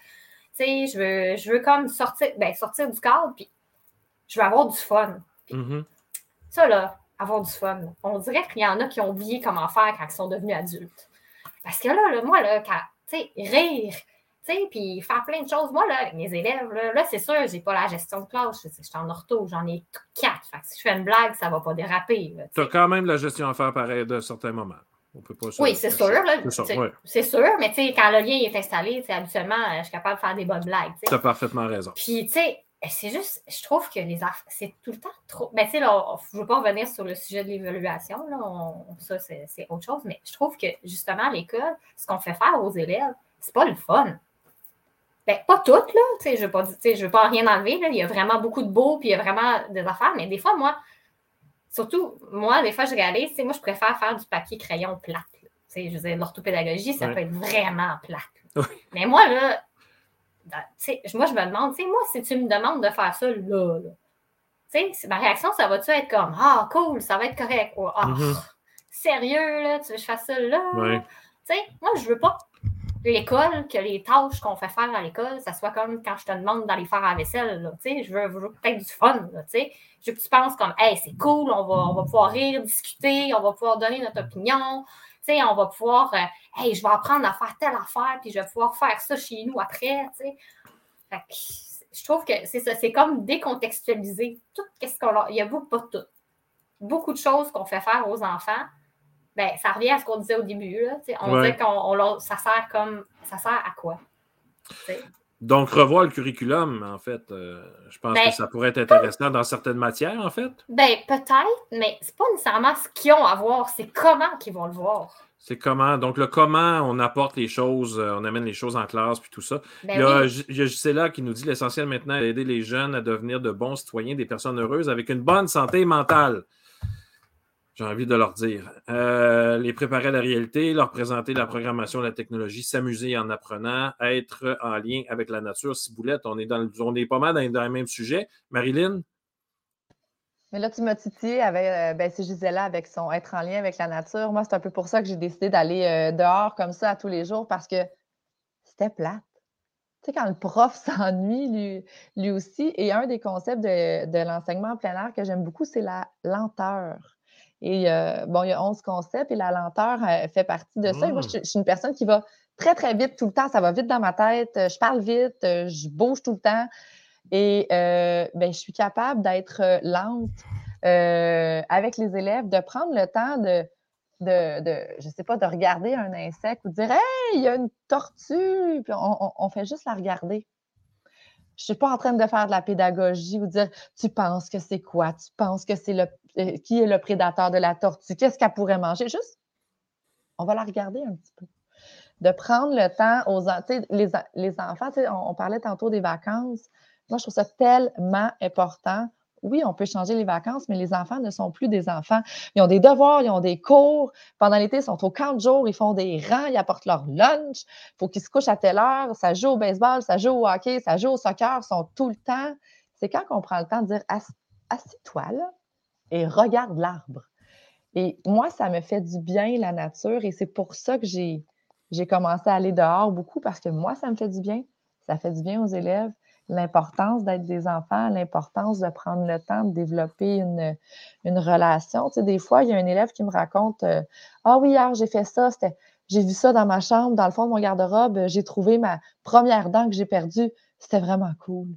Tu sais, je veux, je veux comme sortir, ben, sortir du cadre, puis je veux avoir du fun. Mm-hmm. Ça, là, avoir du fun. On dirait qu'il y en a qui ont oublié comment faire quand ils sont devenus adultes. Parce que là, là moi, là, quand, tu sais, rire, tu sais, puis faire plein de choses. Moi, là, avec mes élèves, là, c'est sûr, j'ai pas la gestion de classe. Je, suis en ortho, j'en ai quatre. Fait que si je fais une blague, ça va pas déraper. Tu as quand même la gestion à faire pareil de certains moments. On peut pas oui, c'est sûr. C'est sûr, mais quand le lien est installé, habituellement, je suis capable de faire des bonnes blagues. Tu as parfaitement raison. Puis, tu sais, c'est juste, je trouve que les c'est tout le temps trop. Ben, tu sais, là, je ne veux pas revenir sur le sujet de l'évaluation, là, ça, c'est autre chose, mais je trouve que justement, à l'école, ce qu'on fait faire aux élèves, c'est pas le fun. Ben, pas toutes, là, tu sais, je ne veux, pas rien enlever, là, il y a vraiment beaucoup de beaux, puis il y a vraiment des affaires, mais des fois, moi, surtout, moi, des fois, je réalise, tu sais, moi, je préfère faire du papier crayon plate. Tu sais, je veux dire, l'orthopédagogie, ça peut être vraiment plate. Mais moi, là, moi, je me demande, tu sais, moi, si tu me demandes de faire ça là, ma réaction, ça va-tu être comme Ah, cool, ça va être correct. Ou Ah, mm-hmm. sérieux, là, tu veux que je fasse ça là? Moi, je veux pas l'école, que les tâches qu'on fait faire à l'école, ça soit comme quand je te demande d'aller faire la vaisselle. Là, je veux, veux peut-être du fun. Là, je veux que tu penses comme Hey, c'est cool, on va, on va pouvoir rire, discuter, on va pouvoir donner notre opinion on va pouvoir, euh, hey, je vais apprendre à faire telle affaire, puis je vais pouvoir faire ça chez nous après, je trouve que c'est ça, c'est comme décontextualiser tout ce qu'on Il y a beaucoup, pas tout. Beaucoup de choses qu'on fait faire aux enfants, ben, ça revient à ce qu'on disait au début. Là, on dit qu'on ça sert comme ça sert à quoi? Donc, revoir le curriculum, en fait, euh, je pense que ben, ça pourrait être intéressant dans certaines matières, en fait. Ben, peut-être, mais c'est pas nécessairement ce qu'ils ont à voir, c'est comment qu'ils vont le voir. C'est comment. Donc, le comment on apporte les choses, euh, on amène les choses en classe, puis tout ça. Ben il, y a, oui. qui nous dit l'essentiel maintenant est d'aider les jeunes à devenir de bons citoyens, des personnes heureuses avec une bonne santé mentale j'ai envie de leur dire. Euh, les préparer à la réalité, leur présenter la programmation, la technologie, s'amuser en apprenant, être en lien avec la nature. Ciboulette, on est, dans on est pas mal dans, le même sujet. Marilyn? Mais là, tu m'as titillé avec, euh, ben, c'est Gisela avec son être en lien avec la nature. Moi, c'est un peu pour ça que j'ai décidé d'aller euh, dehors comme ça à tous les jours parce que c'était plate. sais, quand le prof s'ennuie, lui, lui aussi. Et un des concepts de, l'enseignement en plein air que j'aime beaucoup, c'est la lenteur. Et euh, bon, il y a 11 concepts et la lenteur euh, fait partie de ça. Et moi, je, suis une personne qui va très, très vite tout le temps. Ça va vite dans ma tête. Je parle vite, je bouge tout le temps. Et ben, je suis capable d'être lente avec les élèves, de prendre le temps de de, de je sais pas, de regarder un insecte ou de dire Hey, il y a une tortue, puis on, fait juste la regarder. Je ne suis pas en train de faire de la pédagogie ou de dire Tu penses que c'est quoi? Tu penses que c'est le euh, qui est le prédateur de la tortue? Qu'est-ce qu'elle pourrait manger? Juste, on va la regarder un petit peu. De prendre le temps aux les, les enfants, on, parlait tantôt des vacances. Moi, je trouve ça tellement important oui, on peut changer les vacances, mais les enfants ne sont plus des enfants. Ils ont des devoirs, ils ont des cours. Pendant l'été, ils sont au camp de jour, ils font des rangs, ils apportent leur lunch. Il faut qu'ils se couchent à telle heure. Ça joue au baseball, ça joue au hockey, ça joue au soccer, ils sont tout le temps. C'est quand on prend le temps de dire assis-toi là et regarde l'arbre. Et moi, ça me fait du bien, la nature, et c'est pour ça que j'ai, commencé à aller dehors beaucoup parce que moi, ça me fait du bien. Ça fait du bien aux élèves l'importance d'être des enfants, l'importance de prendre le temps de développer une, relation. Tu sais, des fois, il y a un élève qui me raconte euh, Ah oui, hier, j'ai fait ça, j'ai vu ça dans ma chambre, dans le fond de mon garde-robe, j'ai trouvé ma première dent que j'ai perdue. C'était vraiment cool.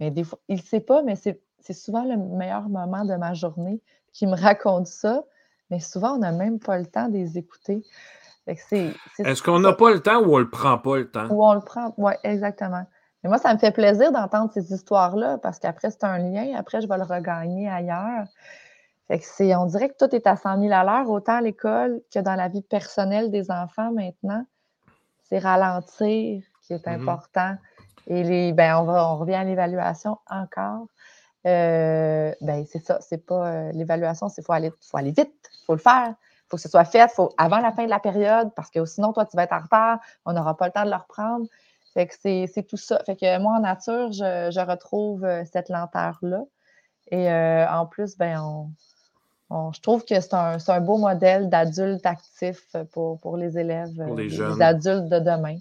Mais des fois, il ne sait pas, mais c'est souvent le meilleur moment de ma journée qui me raconte ça. Mais souvent, on n'a même pas le temps de les écouter. Est-ce qu'on n'a pas le temps ou on ne le prend pas le temps? Ou on le prend, oui, exactement. Mais moi, ça me fait plaisir d'entendre ces histoires-là parce qu'après, c'est un lien. Après, je vais le regagner ailleurs. Fait que c'est, on dirait que tout est à 100 000 à l'heure, autant à l'école que dans la vie personnelle des enfants maintenant. C'est ralentir qui est mm-hmm. important. Et les, ben, on, va, on revient à l'évaluation encore. Euh, ben, c'est ça, c'est pas euh, l'évaluation, c'est faut aller, faut aller vite, il faut le faire, il faut que ce soit fait faut, avant la fin de la période, parce que sinon, toi, tu vas être en retard, on n'aura pas le temps de le reprendre. Fait que c'est tout ça. Fait que moi, en nature, je, retrouve euh, cette lenteur-là. Et euh, en plus, ben, je trouve que c'est un, beau modèle d'adulte actif pour, pour, les élèves, pour les, les, adultes de demain,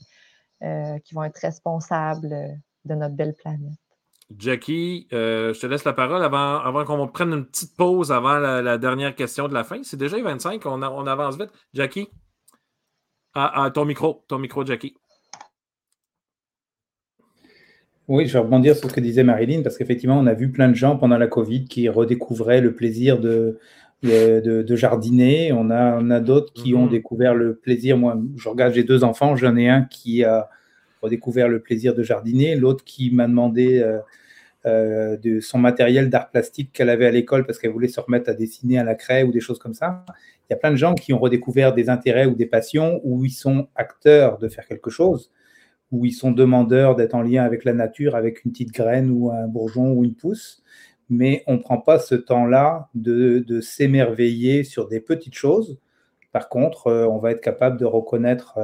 qui vont être responsables de notre belle planète. Jackie, je te laisse la parole avant, avant qu'on prenne une petite pause avant la, dernière question de la fin. C'est déjà 25, on, on avance vite. Jackie, à, ton micro, ton micro, Jackie. Oui, je vais rebondir sur ce que disait Marilyn, parce qu'effectivement, on a vu plein de gens pendant la Covid qui redécouvraient le plaisir de, de, jardiner. On a, on a d'autres qui ont mhm. découvert le plaisir. Moi, je regarde, j'ai deux enfants. J'en ai un qui a redécouvert le plaisir de jardiner, l'autre qui m'a demandé euh, euh, de son matériel d'art plastique qu'elle avait à l'école parce qu'elle voulait se remettre à dessiner à la craie ou des choses comme ça. Il y a plein de gens qui ont redécouvert des intérêts ou des passions où ils sont acteurs de faire quelque chose où ils sont demandeurs d'être en lien avec la nature, avec une petite graine ou un bourgeon ou une pousse, mais on ne prend pas ce temps-là de, s'émerveiller sur des petites choses. Par contre, euh, on va être capable de reconnaître,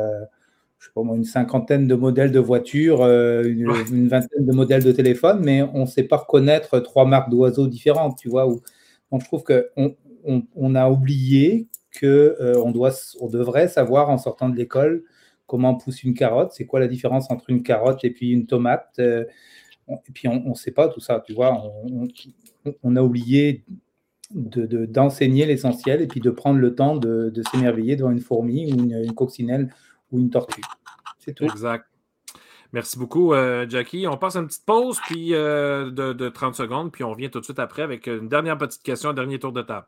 je sais pas moi, une cinquantaine de modèles de voitures, euh, une, vingtaine de modèles de téléphones, mais on ne sait pas reconnaître trois marques d'oiseaux différentes, tu vois. Donc, je trouve qu'on on, a oublié qu'on doit, on devrait savoir en sortant de l'école comment pousse une carotte, c'est quoi la différence entre une carotte et puis une tomate. Euh, et puis on ne sait pas tout ça, tu vois. On, a oublié d'enseigner l'essentiel et puis de prendre le temps de, s'émerveiller devant une fourmi ou une, coccinelle une tortue. C'est tout. Exact. Merci beaucoup, euh, Jackie. On passe une petite pause puis, euh, de, de 30 secondes, puis on revient tout de suite après avec une dernière petite question, un dernier tour de table.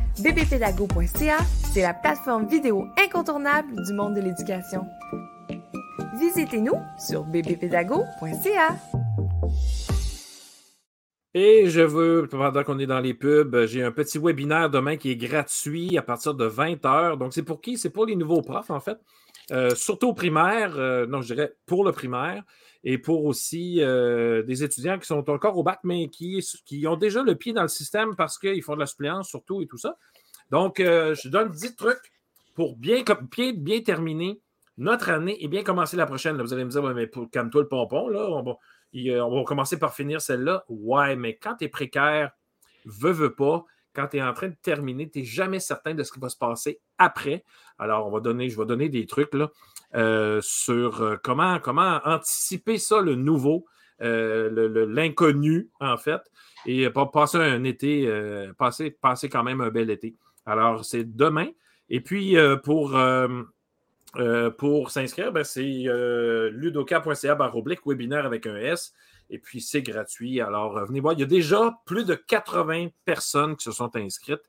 bbpédago.ca, c'est la plateforme vidéo incontournable du monde de l'éducation. Visitez-nous sur bbpédago.ca. Et je veux, pendant qu'on est dans les pubs, j'ai un petit webinaire demain qui est gratuit à partir de 20h. Donc, c'est pour qui? C'est pour les nouveaux profs, en fait. Euh, surtout au primaire, euh, non, je dirais pour le primaire et pour aussi euh, des étudiants qui sont encore au bac, mais qui, qui ont déjà le pied dans le système parce qu'ils font de la suppléance surtout et tout ça. Donc, je donne 10 trucs pour bien, bien, terminer notre année et bien commencer la prochaine. vous allez me dire, mais pour calme-toi le pompon, là, on va, on va commencer par finir celle-là. Ouais, mais quand tu es précaire, veux, veux pas, quand tu es en train de terminer, tu n'es jamais certain de ce qui va se passer après. Alors, on va donner, je vais donner des trucs là, euh, sur euh, comment, comment anticiper ça, le nouveau, euh, l'inconnu, en fait, et passer un été, passer, passer quand même un bel été. Alors, c'est demain. Et puis, pour, pour s'inscrire, ben, c'est ludoka.ca oblique webinaire avec un S. Et puis, c'est gratuit. Alors, venez voir. Il y a déjà plus de 80 personnes qui se sont inscrites.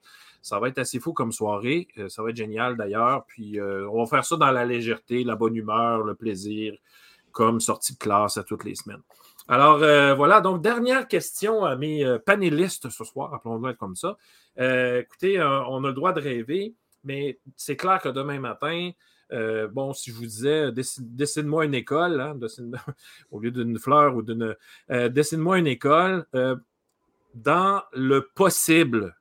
Ça va être assez fou comme soirée. Euh, ça va être génial d'ailleurs. Puis, euh, on va faire ça dans la légèreté, la bonne humeur, le plaisir, comme sortie de classe à toutes les semaines. Alors, euh, voilà. Donc, dernière question à mes panélistes ce soir. Appelons-le comme ça. écoutez, on a le droit de rêver, mais c'est clair que demain matin, bon, si je vous disais, dessine-moi une école, hein, au lieu d'une fleur ou d'une. Dessine-moi une école dans le possible,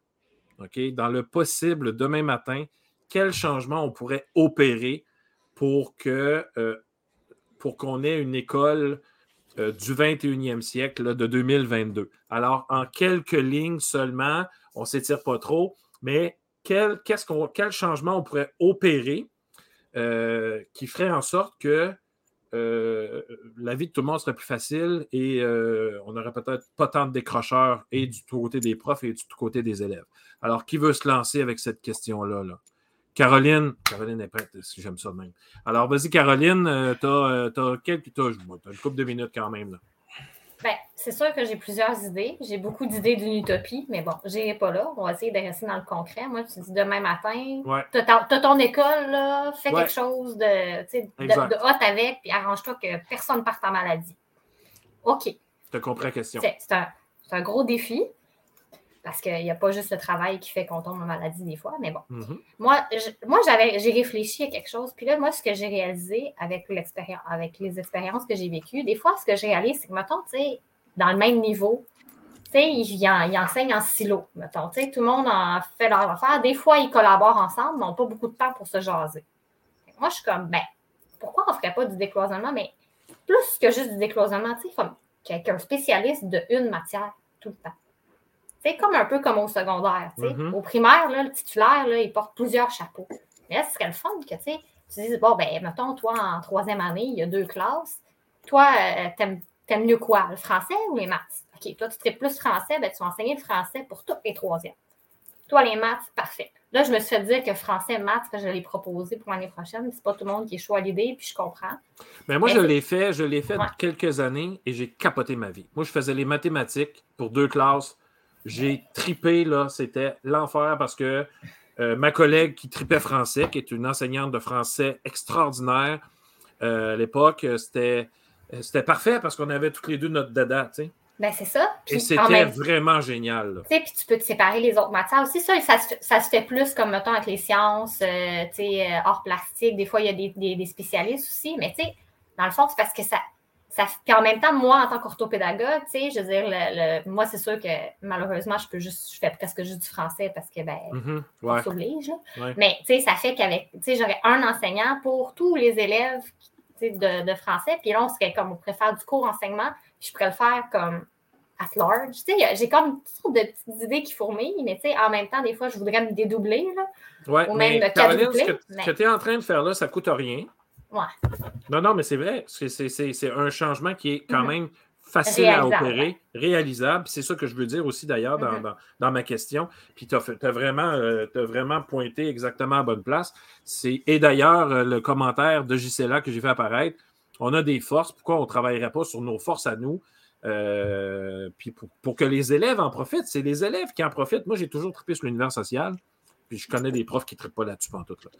Dans le possible demain matin, quel changement on pourrait opérer pour que pour qu'on ait une école du 21e siècle, de 2022. Alors, en quelques lignes seulement, on ne s'étire pas trop, mais quel, quel changement on pourrait opérer euh, qui ferait en sorte que euh, la vie de tout le monde serait plus facile et euh, on n'aurait peut-être pas tant de décrocheurs et du côté des profs et du côté des élèves. Alors, qui veut se lancer avec cette question-là? Là? Caroline, Caroline est prête, j'aime ça même. Alors, vas-y, Caroline, tu as, quelques. As, une couple de minutes quand même. Là. Ben, c'est sûr que j'ai plusieurs idées. J'ai beaucoup d'idées d'une utopie, mais bon, je pas là. On va essayer de rester dans le concret. Moi, tu dis demain matin, tu as, ton école, là, fais quelque chose de, de, de, hot avec, puis arrange-toi que personne ne parte en maladie. OK. Je te comprends la question. C'est un, un, gros défi. Parce qu'il n'y a pas juste le travail qui fait qu'on tombe en maladie des fois, mais bon. Mm-hmm. Moi, moi j'avais, j'ai réfléchi à quelque chose. Puis là, moi, ce que j'ai réalisé avec, l'expérience, avec les expériences que j'ai vécues, des fois, ce que j'ai réalisé, c'est que, mettons, tu sais, dans le même niveau, tu sais, ils, enseignent en silo, mettons. Tu sais, tout le monde en fait leur affaire. Des fois, ils collaborent ensemble, mais n'ont pas beaucoup de temps pour se jaser. Moi, je suis comme, ben, pourquoi on ne ferait pas du décloisonnement? Mais plus que juste du décloisonnement, tu sais, comme quelqu'un spécialiste de une matière tout le temps. C'est comme un peu comme au secondaire. Mm-hmm. Au primaire, là, le titulaire, là, il porte plusieurs chapeaux. Mais là, ce serait le fun que tu dises, bon, ben, mettons, toi, en troisième année, il y a deux classes. Toi, euh, t'aimes, aimes mieux quoi? Le français ou les maths? OK, toi, tu serais plus français, ben, tu vas enseigner le français pour toutes les troisièmes. Toi, les maths, parfait. Là, je me suis fait dire que français, maths, que je l'ai proposé pour l'année prochaine. C'est pas tout le monde qui est chaud à l'idée, puis je comprends. Mais moi, je l'ai fait, je l'ai fait quelques années et j'ai capoté ma vie. Moi, je faisais les mathématiques pour deux classes j'ai tripé, là, c'était l'enfer parce que euh, ma collègue qui tripait français, qui est une enseignante de français extraordinaire euh, à l'époque, c'était, c'était parfait parce qu'on avait toutes les deux notre dada, tu sais. Ben, c'est ça. Et c'était vraiment génial. Tu sais, puis tu peux te séparer les autres matières aussi. Ça, ça, se, fait plus comme, mettons, avec les sciences, euh, tu sais, hors plastique. Des fois, il y a des, des spécialistes aussi. Mais, tu sais, dans le fond, c'est parce que ça, ça, puis en même temps, moi, en tant qu'orthopédagogue, tu sais, je veux dire, le, moi, c'est sûr que malheureusement, je peux juste, je fais presque juste du français parce que, ben, mm-hmm. on s'oblige. Mais, tu sais, ça fait qu'avec, tu sais, j'aurais un enseignant pour tous les élèves de, de, français. Puis là, on serait comme, on pourrait faire du cours enseignement. Puis je pourrais le faire comme at large. Tu sais, j'ai comme toutes de petites idées qui fourmillent, mais tu sais, en même temps, des fois, je voudrais me dédoubler, là. Ouais, ou même mais Caroline, ce que, tu es en train de faire là, ça coûte rien. Non, non, mais c'est vrai. C'est un changement qui est quand mhm. même facile à opérer, réalisable. C'est ça que je veux dire aussi d'ailleurs dans, mhm. ma question. Puis tu as, vraiment, euh, vraiment pointé exactement à bonne place. Et d'ailleurs, euh, le commentaire de Gisela que j'ai fait apparaître, on a des forces. Pourquoi on ne travaillerait pas sur nos forces à nous? Euh, puis pour, que les élèves en profitent, c'est les élèves qui en profitent. Moi, j'ai toujours trippé sur l'univers social, puis je connais des profs qui ne trippent pas là-dessus en tout. Là.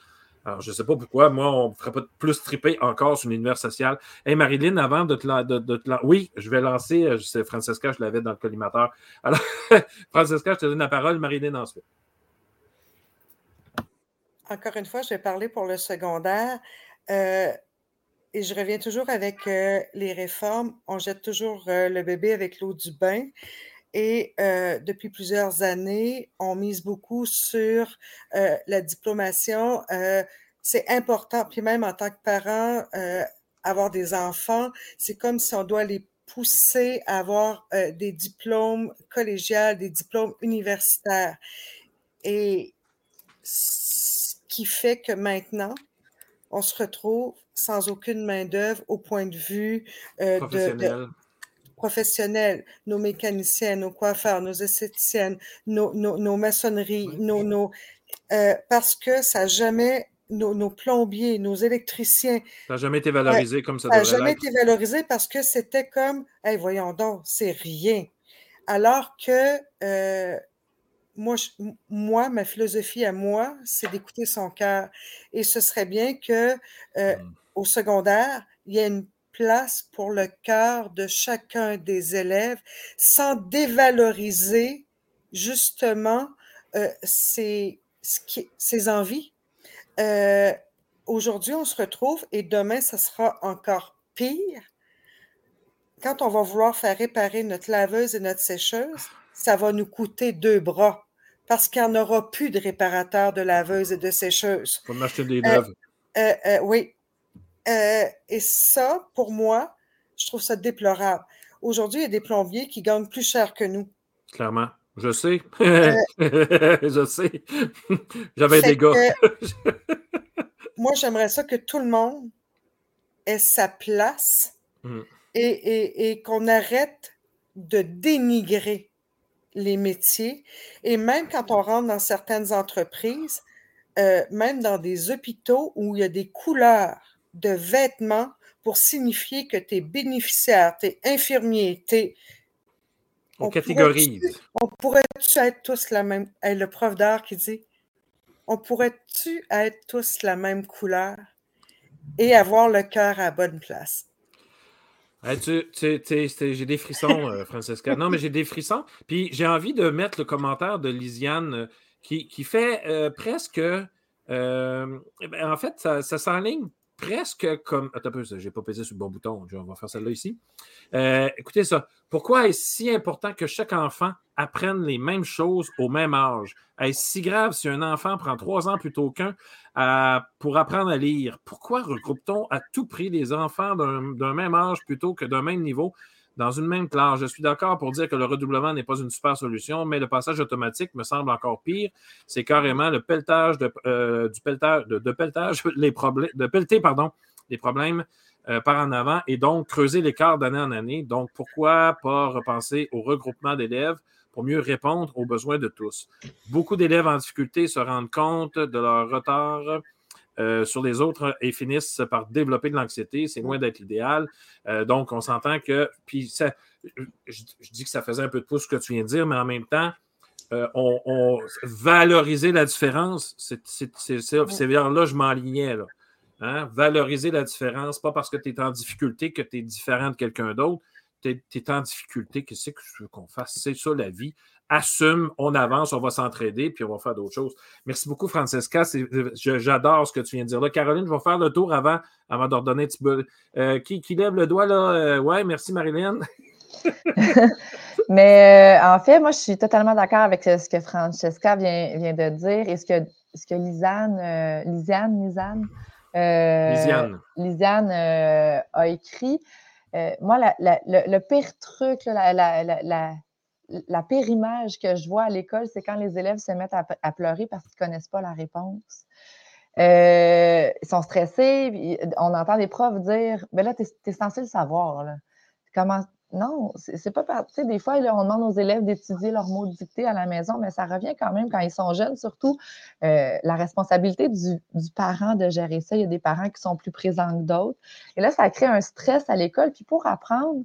Alors, je ne sais pas pourquoi, moi, on ne ferait pas plus triper encore sur l'univers social. Hey, Marilyn, avant de te, lancer, Oui, je vais lancer, euh, c'est Francesca, je l'avais dans le collimateur. Alors, Francesca, je te donne la parole, Marilyn ensuite. Encore une fois, je vais parler pour le secondaire. Euh, et je reviens toujours avec euh, les réformes. On jette toujours le bébé avec l'eau du bain. Et depuis plusieurs années, on mise beaucoup sur la diplomation. c'est important, puis même en tant que parent, avoir des enfants, c'est comme si on doit les pousser à avoir des diplômes collégiales, des diplômes universitaires. Et ce qui fait que maintenant, on se retrouve sans aucune main-d'œuvre au point de vue de, professionnels, nos mécaniciens, nos coiffeurs, nos esthéticiennes, nos, nos, maçonneries, nos, nos euh, parce que ça n'a jamais, nos, plombiers, nos électriciens. Ça n'a jamais été valorisé comme ça Ça n'a jamais été valorisé parce que c'était comme, hey, voyons donc, c'est rien. Alors que euh, moi, moi, ma philosophie à moi, c'est d'écouter son cœur. Et ce serait bien que euh, hmm. au secondaire, il y ait une place pour le cœur de chacun des élèves sans dévaloriser justement euh, ses, envies. Euh, aujourd'hui, on se retrouve et demain, ça sera encore pire. Quand on va vouloir faire réparer notre laveuse et notre sécheuse, ça va nous coûter deux bras parce qu'il n'y en aura plus de réparateurs de laveuse et de sécheuse. Il faut acheter des neuves. Euh, oui, euh, et ça, pour moi, je trouve ça déplorable. Aujourd'hui, il y a des plombiers qui gagnent plus cher que nous. Clairement. Je sais. Euh, je sais. J'avais des gars. moi, j'aimerais ça que tout le monde ait sa place mm. et, qu'on arrête de dénigrer les métiers. Et même quand on rentre dans certaines entreprises, euh, même dans des hôpitaux où il y a des couleurs de vêtements pour signifier que tu es bénéficiaire, tu es infirmier, tu es. On, catégorise. on pourrait-tu être tous la même. le prof d'art qui dit On pourrait-tu être tous la même couleur et avoir le cœur à bonne place? j'ai des frissons, euh, Francesca. Non, mais j'ai des frissons. Puis j'ai envie de mettre le commentaire de Lisiane euh, qui, fait euh, presque. Ben, en fait, ça, ça s'enligne presque comme. Attends un peu, j'ai pas pesé sur le bon bouton. On va faire celle-là ici. Euh, écoutez ça. Pourquoi est-ce si important que chaque enfant apprenne les mêmes choses au même âge? Est-ce si grave si un enfant prend trois ans plutôt qu'un pour apprendre à lire? Pourquoi regroupe-t-on à tout prix les enfants d'un même âge plutôt que d'un même niveau? Dans une même classe. Je suis d'accord pour dire que le redoublement n'est pas une super solution, mais le passage automatique me semble encore pire. C'est carrément le pelletage de, euh, problèmes, pelleter, les problèmes euh, par en avant et donc creuser l'écart d'année en année. Donc, pourquoi pas repenser au regroupement d'élèves pour mieux répondre aux besoins de tous? Beaucoup d'élèves en difficulté se rendent compte de leur retard euh, sur les autres et finissent par développer de l'anxiété. C'est loin d'être l'idéal. Euh, donc, on s'entend que. Puis, ça, je, dis que ça faisait un peu de pouce ce que tu viens de dire, mais en même temps, euh, on, valoriser la différence, c'est vers là je m'enlignais. Hein? Valoriser la différence, pas parce que tu es en difficulté que tu es différent de quelqu'un d'autre. Tu es, en difficulté, qu'est-ce que je veux qu'on fasse? C'est ça la vie assume, on avance, on va s'entraider, puis on va faire d'autres choses. Merci beaucoup, Francesca. J'adore ce que tu viens de dire là. Caroline, je vais faire le tour avant, avant d'ordonner un petit peu. Euh, qui, qui, lève le doigt là? Euh, ouais, merci, Marilyn. Mais euh, en fait, moi, je suis totalement d'accord avec ce que Francesca vient, vient de dire et ce que, ce que Lisanne, Lisiane, Lisanne, Lisiane, Lisiane a écrit. Moi, le, pire truc, la, la pire image que je vois à l'école, c'est quand les élèves se mettent à, pleurer parce qu'ils ne connaissent pas la réponse. Euh, ils sont stressés, on entend des profs dire Ben là, tu es, censé le savoir. Comment. Non, c'est pas sais, Des fois, on demande aux élèves d'étudier leurs mots dictés à la maison, mais ça revient quand même quand ils sont jeunes, surtout euh, la responsabilité du, du, parent de gérer ça. Il y a des parents qui sont plus présents que d'autres. Et là, ça crée un stress à l'école. Puis pour apprendre,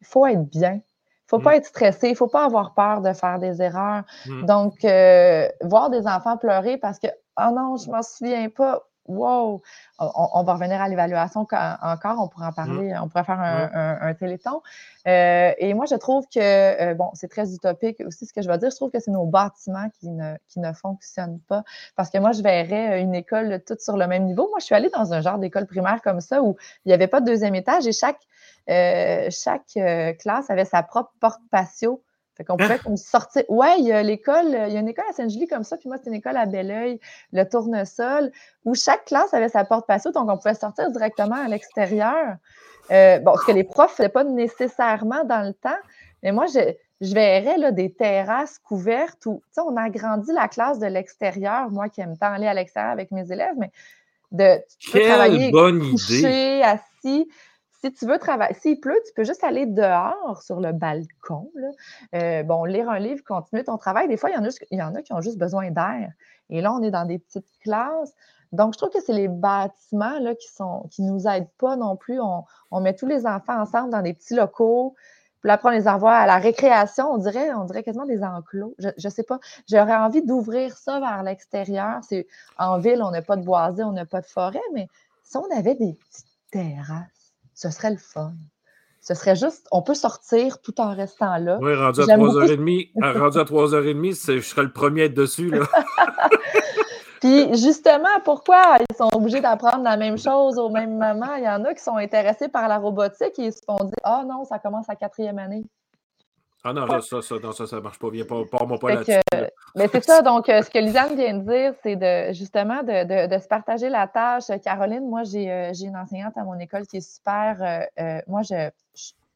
il faut être bien. Il ne faut pas mm. être stressé, il ne faut pas avoir peur de faire des erreurs. Mm. Donc, euh, voir des enfants pleurer parce que oh non, je m'en souviens pas. Wow! On, va revenir à l'évaluation encore, on pourrait en mmh. parler, on pourrait faire un, mmh. téléthon. Euh, et moi, je trouve que, euh, bon, c'est très utopique aussi ce que je vais dire, je trouve que c'est nos bâtiments qui ne, qui ne fonctionnent pas. Parce que moi, je verrais une école toute sur le même niveau. Moi, je suis allée dans un genre d'école primaire comme ça où il n'y avait pas de deuxième étage et chaque, euh, chaque classe avait sa propre porte patio fait qu'on pouvait comme sortir. Ouais, il y a l'école, il y a une école à Saint-Julie comme ça, puis moi, c'était une école à Belleuil, le tournesol, où chaque classe avait sa porte patio, donc on pouvait sortir directement à l'extérieur. Euh, bon, ce que les profs ne faisaient pas nécessairement dans le temps, mais moi, je, je verrais là, des terrasses couvertes où, tu sais, on a agrandi la classe de l'extérieur, moi qui aime tant aller à l'extérieur avec mes élèves, mais de Quelle bonne idée. assis si tu veux travailler, s'il pleut, tu peux juste aller dehors sur le balcon. Euh, bon, lire un livre, continuer ton travail. Des fois, il y, en a, il y en a qui ont juste besoin d'air. Et là, on est dans des petites classes. Donc, je trouve que c'est les bâtiments là, qui ne qui nous aident pas non plus. On, met tous les enfants ensemble dans des petits locaux. Puis après, on les envoie à la récréation. On dirait, on dirait quasiment des enclos. Je ne sais pas. J'aurais envie d'ouvrir ça vers l'extérieur. En ville, on n'a pas de boisés, on n'a pas de forêt, mais si on avait des petites terrasses, ce serait le fun. Ce serait juste, on peut sortir tout en restant là. Oui, rendu à 3h30, rendu à 3h30, je serais le premier à être dessus. Là. Puis justement, pourquoi ils sont obligés d'apprendre la même chose au même moment? Il y en a qui sont intéressés par la robotique et ils se font dire Ah non, ça commence à quatrième année. Ah non, ça, ça, non, ça, ça marche pas bien. Pas, moi pas là-dessus. Mais c'est ça, donc euh, ce que Lisanne vient de dire, c'est de justement de, de, se partager la tâche. Caroline, moi, j'ai euh, une enseignante à mon école qui est super. Euh, moi, je,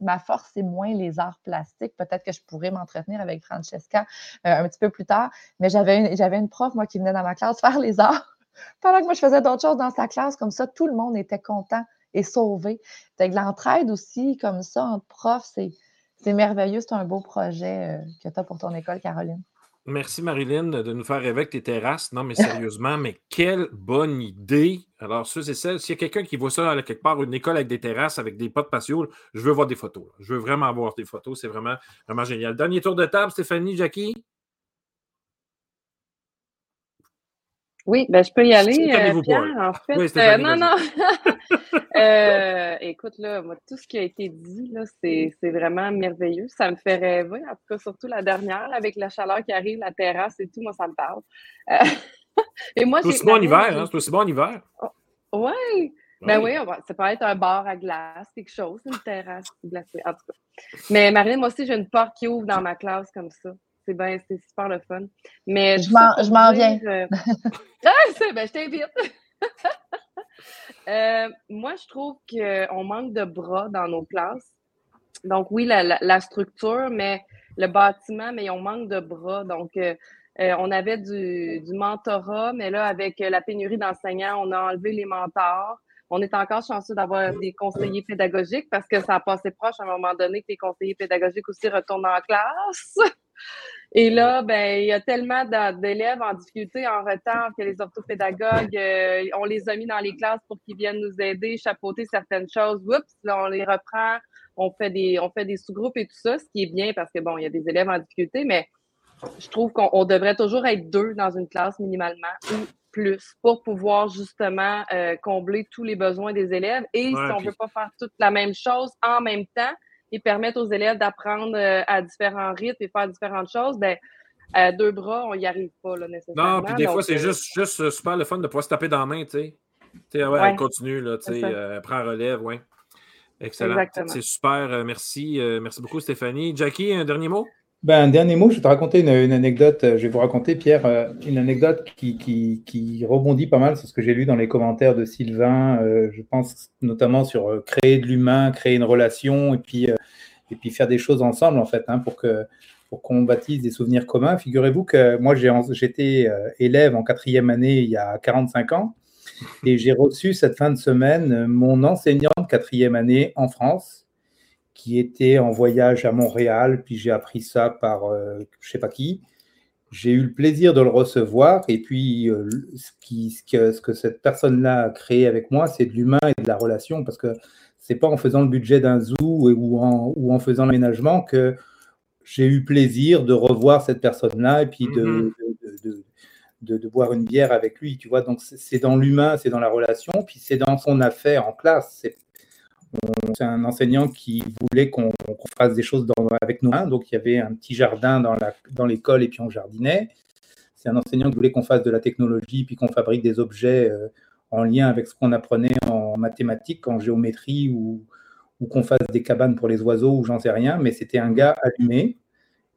ma force, c'est moins les arts plastiques. Peut-être que je pourrais m'entretenir avec Francesca un petit peu plus tard. Mais j'avais une, j'avais une prof, moi, qui venait dans ma classe faire les arts. Pendant que moi, je faisais d'autres choses dans sa classe, comme ça, tout le monde était content et sauvé. Fait que l'entraide aussi, comme ça, entre profs, c'est c'est merveilleux, c'est un beau projet euh, que tu as pour ton école, Caroline. Merci Marilyn de nous faire rêver avec tes terrasses. Non, mais sérieusement, mais quelle bonne idée. Alors, ceux et celles, s'il y a quelqu'un qui voit ça quelque part, une école avec des terrasses, avec des potes patio, je veux voir des photos. Je veux vraiment voir des photos. C'est vraiment, vraiment génial. Dernier tour de table, Stéphanie, Jackie? Oui, ben, je peux y aller. Euh, Pierre, en fait. Euh, non, non. euh, écoute, là, moi, tout ce qui a été dit, là, c'est, vraiment merveilleux. Ça me fait rêver. En tout cas, surtout la dernière, avec la chaleur qui arrive, la terrasse et tout, moi, ça me parle. Euh, et moi, c'est aussi bon en hiver, hein? C'est aussi bon en hiver. oui. Ben oui, ça peut être un bar à glace, quelque chose, une terrasse glacée, en tout cas. Mais Marine, moi aussi, j'ai une porte qui ouvre dans ma classe comme ça c'est super le fun. Mais je m'en viens. Euh, ah, ben, je t'invite. Euh, moi, je trouve qu'on manque de bras dans nos classes. Donc, oui, la, structure, mais le bâtiment, mais on manque de bras. Donc, euh, on avait du, du, mentorat, mais là, avec la pénurie d'enseignants, on a enlevé les mentors. On est encore chanceux d'avoir des conseillers pédagogiques parce que ça a passé proche à un moment donné que les conseillers pédagogiques aussi retournent en classe. Et là, ben, il y a tellement d'élèves en difficulté, en retard, que les orthopédagogues, euh, on les a mis dans les classes pour qu'ils viennent nous aider, chapeauter certaines choses. Oups, là, on les reprend, on fait des, on fait des sous-groupes et tout ça, ce qui est bien parce que, bon, il y a des élèves en difficulté, mais je trouve qu'on devrait toujours être deux dans une classe minimalement ou plus pour pouvoir justement euh, combler tous les besoins des élèves. Et si on ne veut pas faire toute la même chose en même temps, et permettre aux élèves d'apprendre euh, à différents rythmes et faire différentes choses, ben, à deux bras, on n'y arrive pas là, nécessairement. Non, puis des fois, c'est euh, juste, juste euh, super le fun de pouvoir se taper dans la main, tu sais. Tu sais, ouais, continue, là, tu sais, euh, prends relève, oui. Excellent. C'est super, merci. merci beaucoup, Stéphanie. Jackie, un dernier mot? Ben, un dernier mot, je vais te raconter une, anecdote. Je vais vous raconter, Pierre, une anecdote qui, rebondit pas mal sur ce que j'ai lu dans les commentaires de Sylvain. je pense notamment sur créer de l'humain, créer une relation et puis faire des choses ensemble, en fait, hein, pour que pour qu'on bâtisse des souvenirs communs. Figurez-vous que moi, j'étais euh, élève en quatrième année il y a 45 ans et j'ai reçu cette fin de semaine mon enseignant de quatrième année en France qui était en voyage à Montréal, puis j'ai appris ça par euh, je sais pas qui. J'ai eu le plaisir de le recevoir et puis euh, ce, qui, ce, que, ce que cette personne-là a créé avec moi, c'est de l'humain et de la relation parce que c'est pas en faisant le budget d'un zoo ou en, ou en faisant l'aménagement que j'ai eu plaisir de revoir cette personne-là et puis de, mm-hmm. de, boire une bière avec lui, tu vois. Donc, c'est dans l'humain, c'est dans la relation, puis c'est dans son affaire en classe. C'est un enseignant qui voulait qu'on fasse des choses avec nos mains. Donc, il y avait un petit jardin dans l'école et puis on jardinait. C'est un enseignant qui voulait qu'on fasse de la technologie puis qu'on fabrique des objets euh, en lien avec ce qu'on apprenait en mathématiques, en géométrie ou, qu'on fasse des cabanes pour les oiseaux ou j'en sais rien. Mais c'était un gars allumé.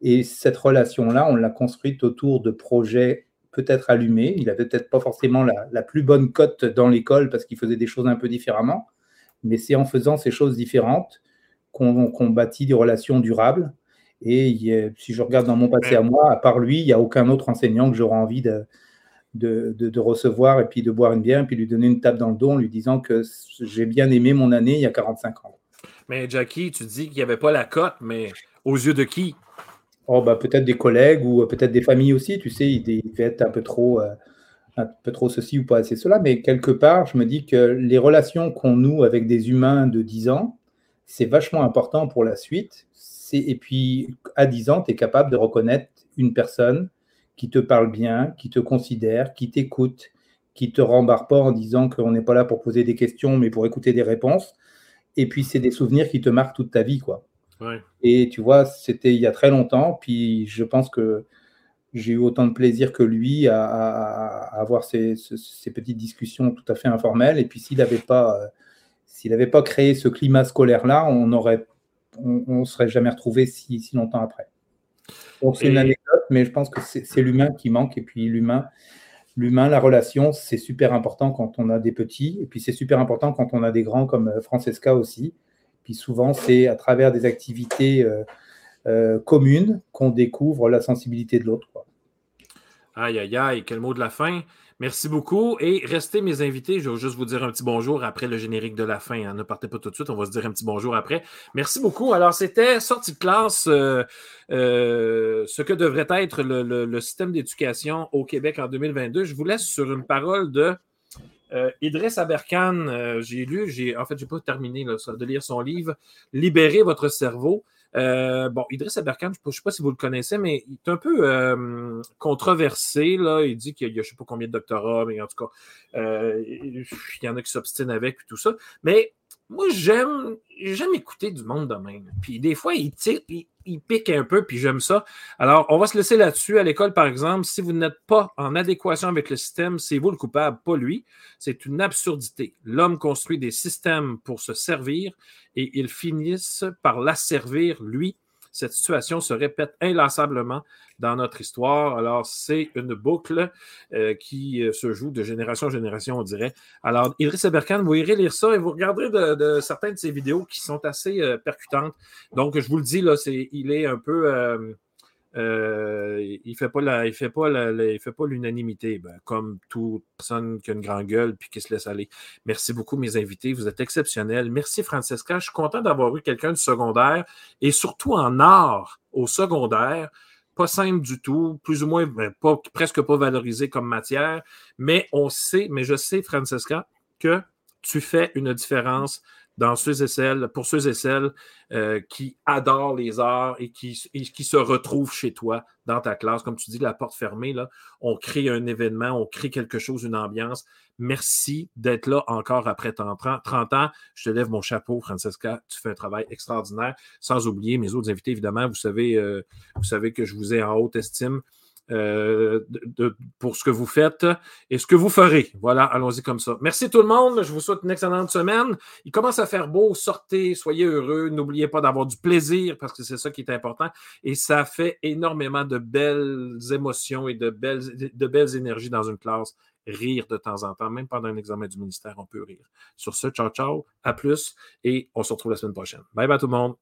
Et cette relation-là, on l'a construite autour de projets peut-être allumé. Il avait peut-être pas forcément la, plus bonne cote dans l'école parce qu'il faisait des choses un peu différemment. Mais c'est en faisant ces choses différentes qu'on bâtit des relations durables. Et si je regarde dans mon passé à moi, à part lui, il n'y a aucun autre enseignant que j'aurais envie de, de, recevoir et puis de boire une bière et puis lui donner une tape dans le dos en lui disant que j'ai bien aimé mon année il y a 45 ans. Mais Jackie, tu dis qu'il n'y avait pas la cote, mais aux yeux de qui? Oh, bah, peut-être des collègues ou peut-être des familles aussi, tu sais, il devait être un peu trop, euh, un peu trop ceci ou pas assez cela, mais quelque part, je me dis que les relations qu'on noue avec des humains de 10 ans, c'est vachement important pour la suite. Et puis, à 10 ans, tu es capable de reconnaître une personne qui te parle bien, qui te considère, qui t'écoute, qui te rembarre pas en disant qu'on n'est pas là pour poser des questions, mais pour écouter des réponses. Et puis, c'est des souvenirs qui te marquent toute ta vie, quoi. Et tu vois, c'était il y a très longtemps, puis je pense que j'ai eu autant de plaisir que lui à, avoir ces, petites discussions tout à fait informelles. Et puis s'il n'avait pas, euh, s'il n'avait pas créé ce climat scolaire-là, on aurait, on, serait jamais retrouvé si, si, longtemps après. Donc c'est une anecdote, mais je pense que c'est l'humain qui manque. Et puis l'humain, l'humain, la relation, c'est super important quand on a des petits. Et puis c'est super important quand on a des grands comme euh, Francesca aussi. Puis souvent, c'est à travers des activités euh, euh, communes qu'on découvre la sensibilité de l'autre. Aïe, aïe, aïe, quel mot de la fin. Merci beaucoup. Et restez mes invités. Je vais juste vous dire un petit bonjour après le générique de la fin. Hein. Ne partez pas tout de suite. On va se dire un petit bonjour après. Merci beaucoup. Alors, c'était sortie de classe, euh, ce que devrait être le système d'éducation au Québec en 2022. Je vous laisse sur une parole de euh, Idriss Aberkan, euh, j'ai lu, j'ai, en fait, je n'ai pas terminé de lire son livre Libérez votre cerveau. Euh, bon, Idriss Aberkan, je ne sais pas si vous le connaissez, mais il est un peu controversé. Là. Il dit qu'il y a je ne sais pas combien de doctorats, mais en tout cas, il y en a qui s'obstinent avec et tout ça. Mais moi, j'aime, j'aime écouter du monde de même. Puis des fois, il tire, pique un peu, puis j'aime ça. Alors, on va se laisser là-dessus. À l'école, par exemple, si vous n'êtes pas en adéquation avec le système, c'est vous le coupable, pas lui. C'est une absurdité. L'homme construit des systèmes pour se servir et ils finissent par l'asservir, lui, cette situation se répète inlassablement dans notre histoire. Alors, c'est une boucle euh, qui euh, se joue de génération en génération, on dirait. Alors, Idriss Aberkan, vous irez lire ça et vous regarderez de, certaines de ses vidéos qui sont assez euh, percutantes. Donc, je vous le dis, là, c'est, il est un peu euh, il fait pas la, il fait pas il fait pas l'unanimité, ben, comme toute personne qui a une grande gueule puis qui se laisse aller. Merci beaucoup, mes invités. Vous êtes exceptionnels. Merci, Francesca. Je suis content d'avoir eu quelqu'un du secondaire et surtout en art au secondaire. Pas simple du tout, plus ou moins ben, pas, presque pas valorisé comme matière, mais on sait, mais je sais, Francesca, que tu fais une différence dans ceux et celles, pour ceux et celles euh, qui adorent les arts et qui, qui, se retrouvent chez toi dans ta classe. Comme tu dis, la porte fermée, là, on crée un événement, on crée quelque chose, une ambiance. Merci d'être là encore après 30 ans. Je te lève mon chapeau, Francesca. Tu fais un travail extraordinaire. Sans oublier mes autres invités, évidemment. Vous savez, euh, vous savez que je vous ai en haute estime. Euh, pour ce que vous faites et ce que vous ferez. Voilà, allons-y comme ça. Merci tout le monde. Je vous souhaite une excellente semaine. Il commence à faire beau. Sortez, soyez heureux. N'oubliez pas d'avoir du plaisir parce que c'est ça qui est important. Et ça fait énormément de belles émotions et de belles, de belles énergies dans une classe. Rire de temps en temps, même pendant un examen du ministère, on peut rire. Sur ce, ciao, ciao, à plus et on se retrouve la semaine prochaine. Bye bye tout le monde.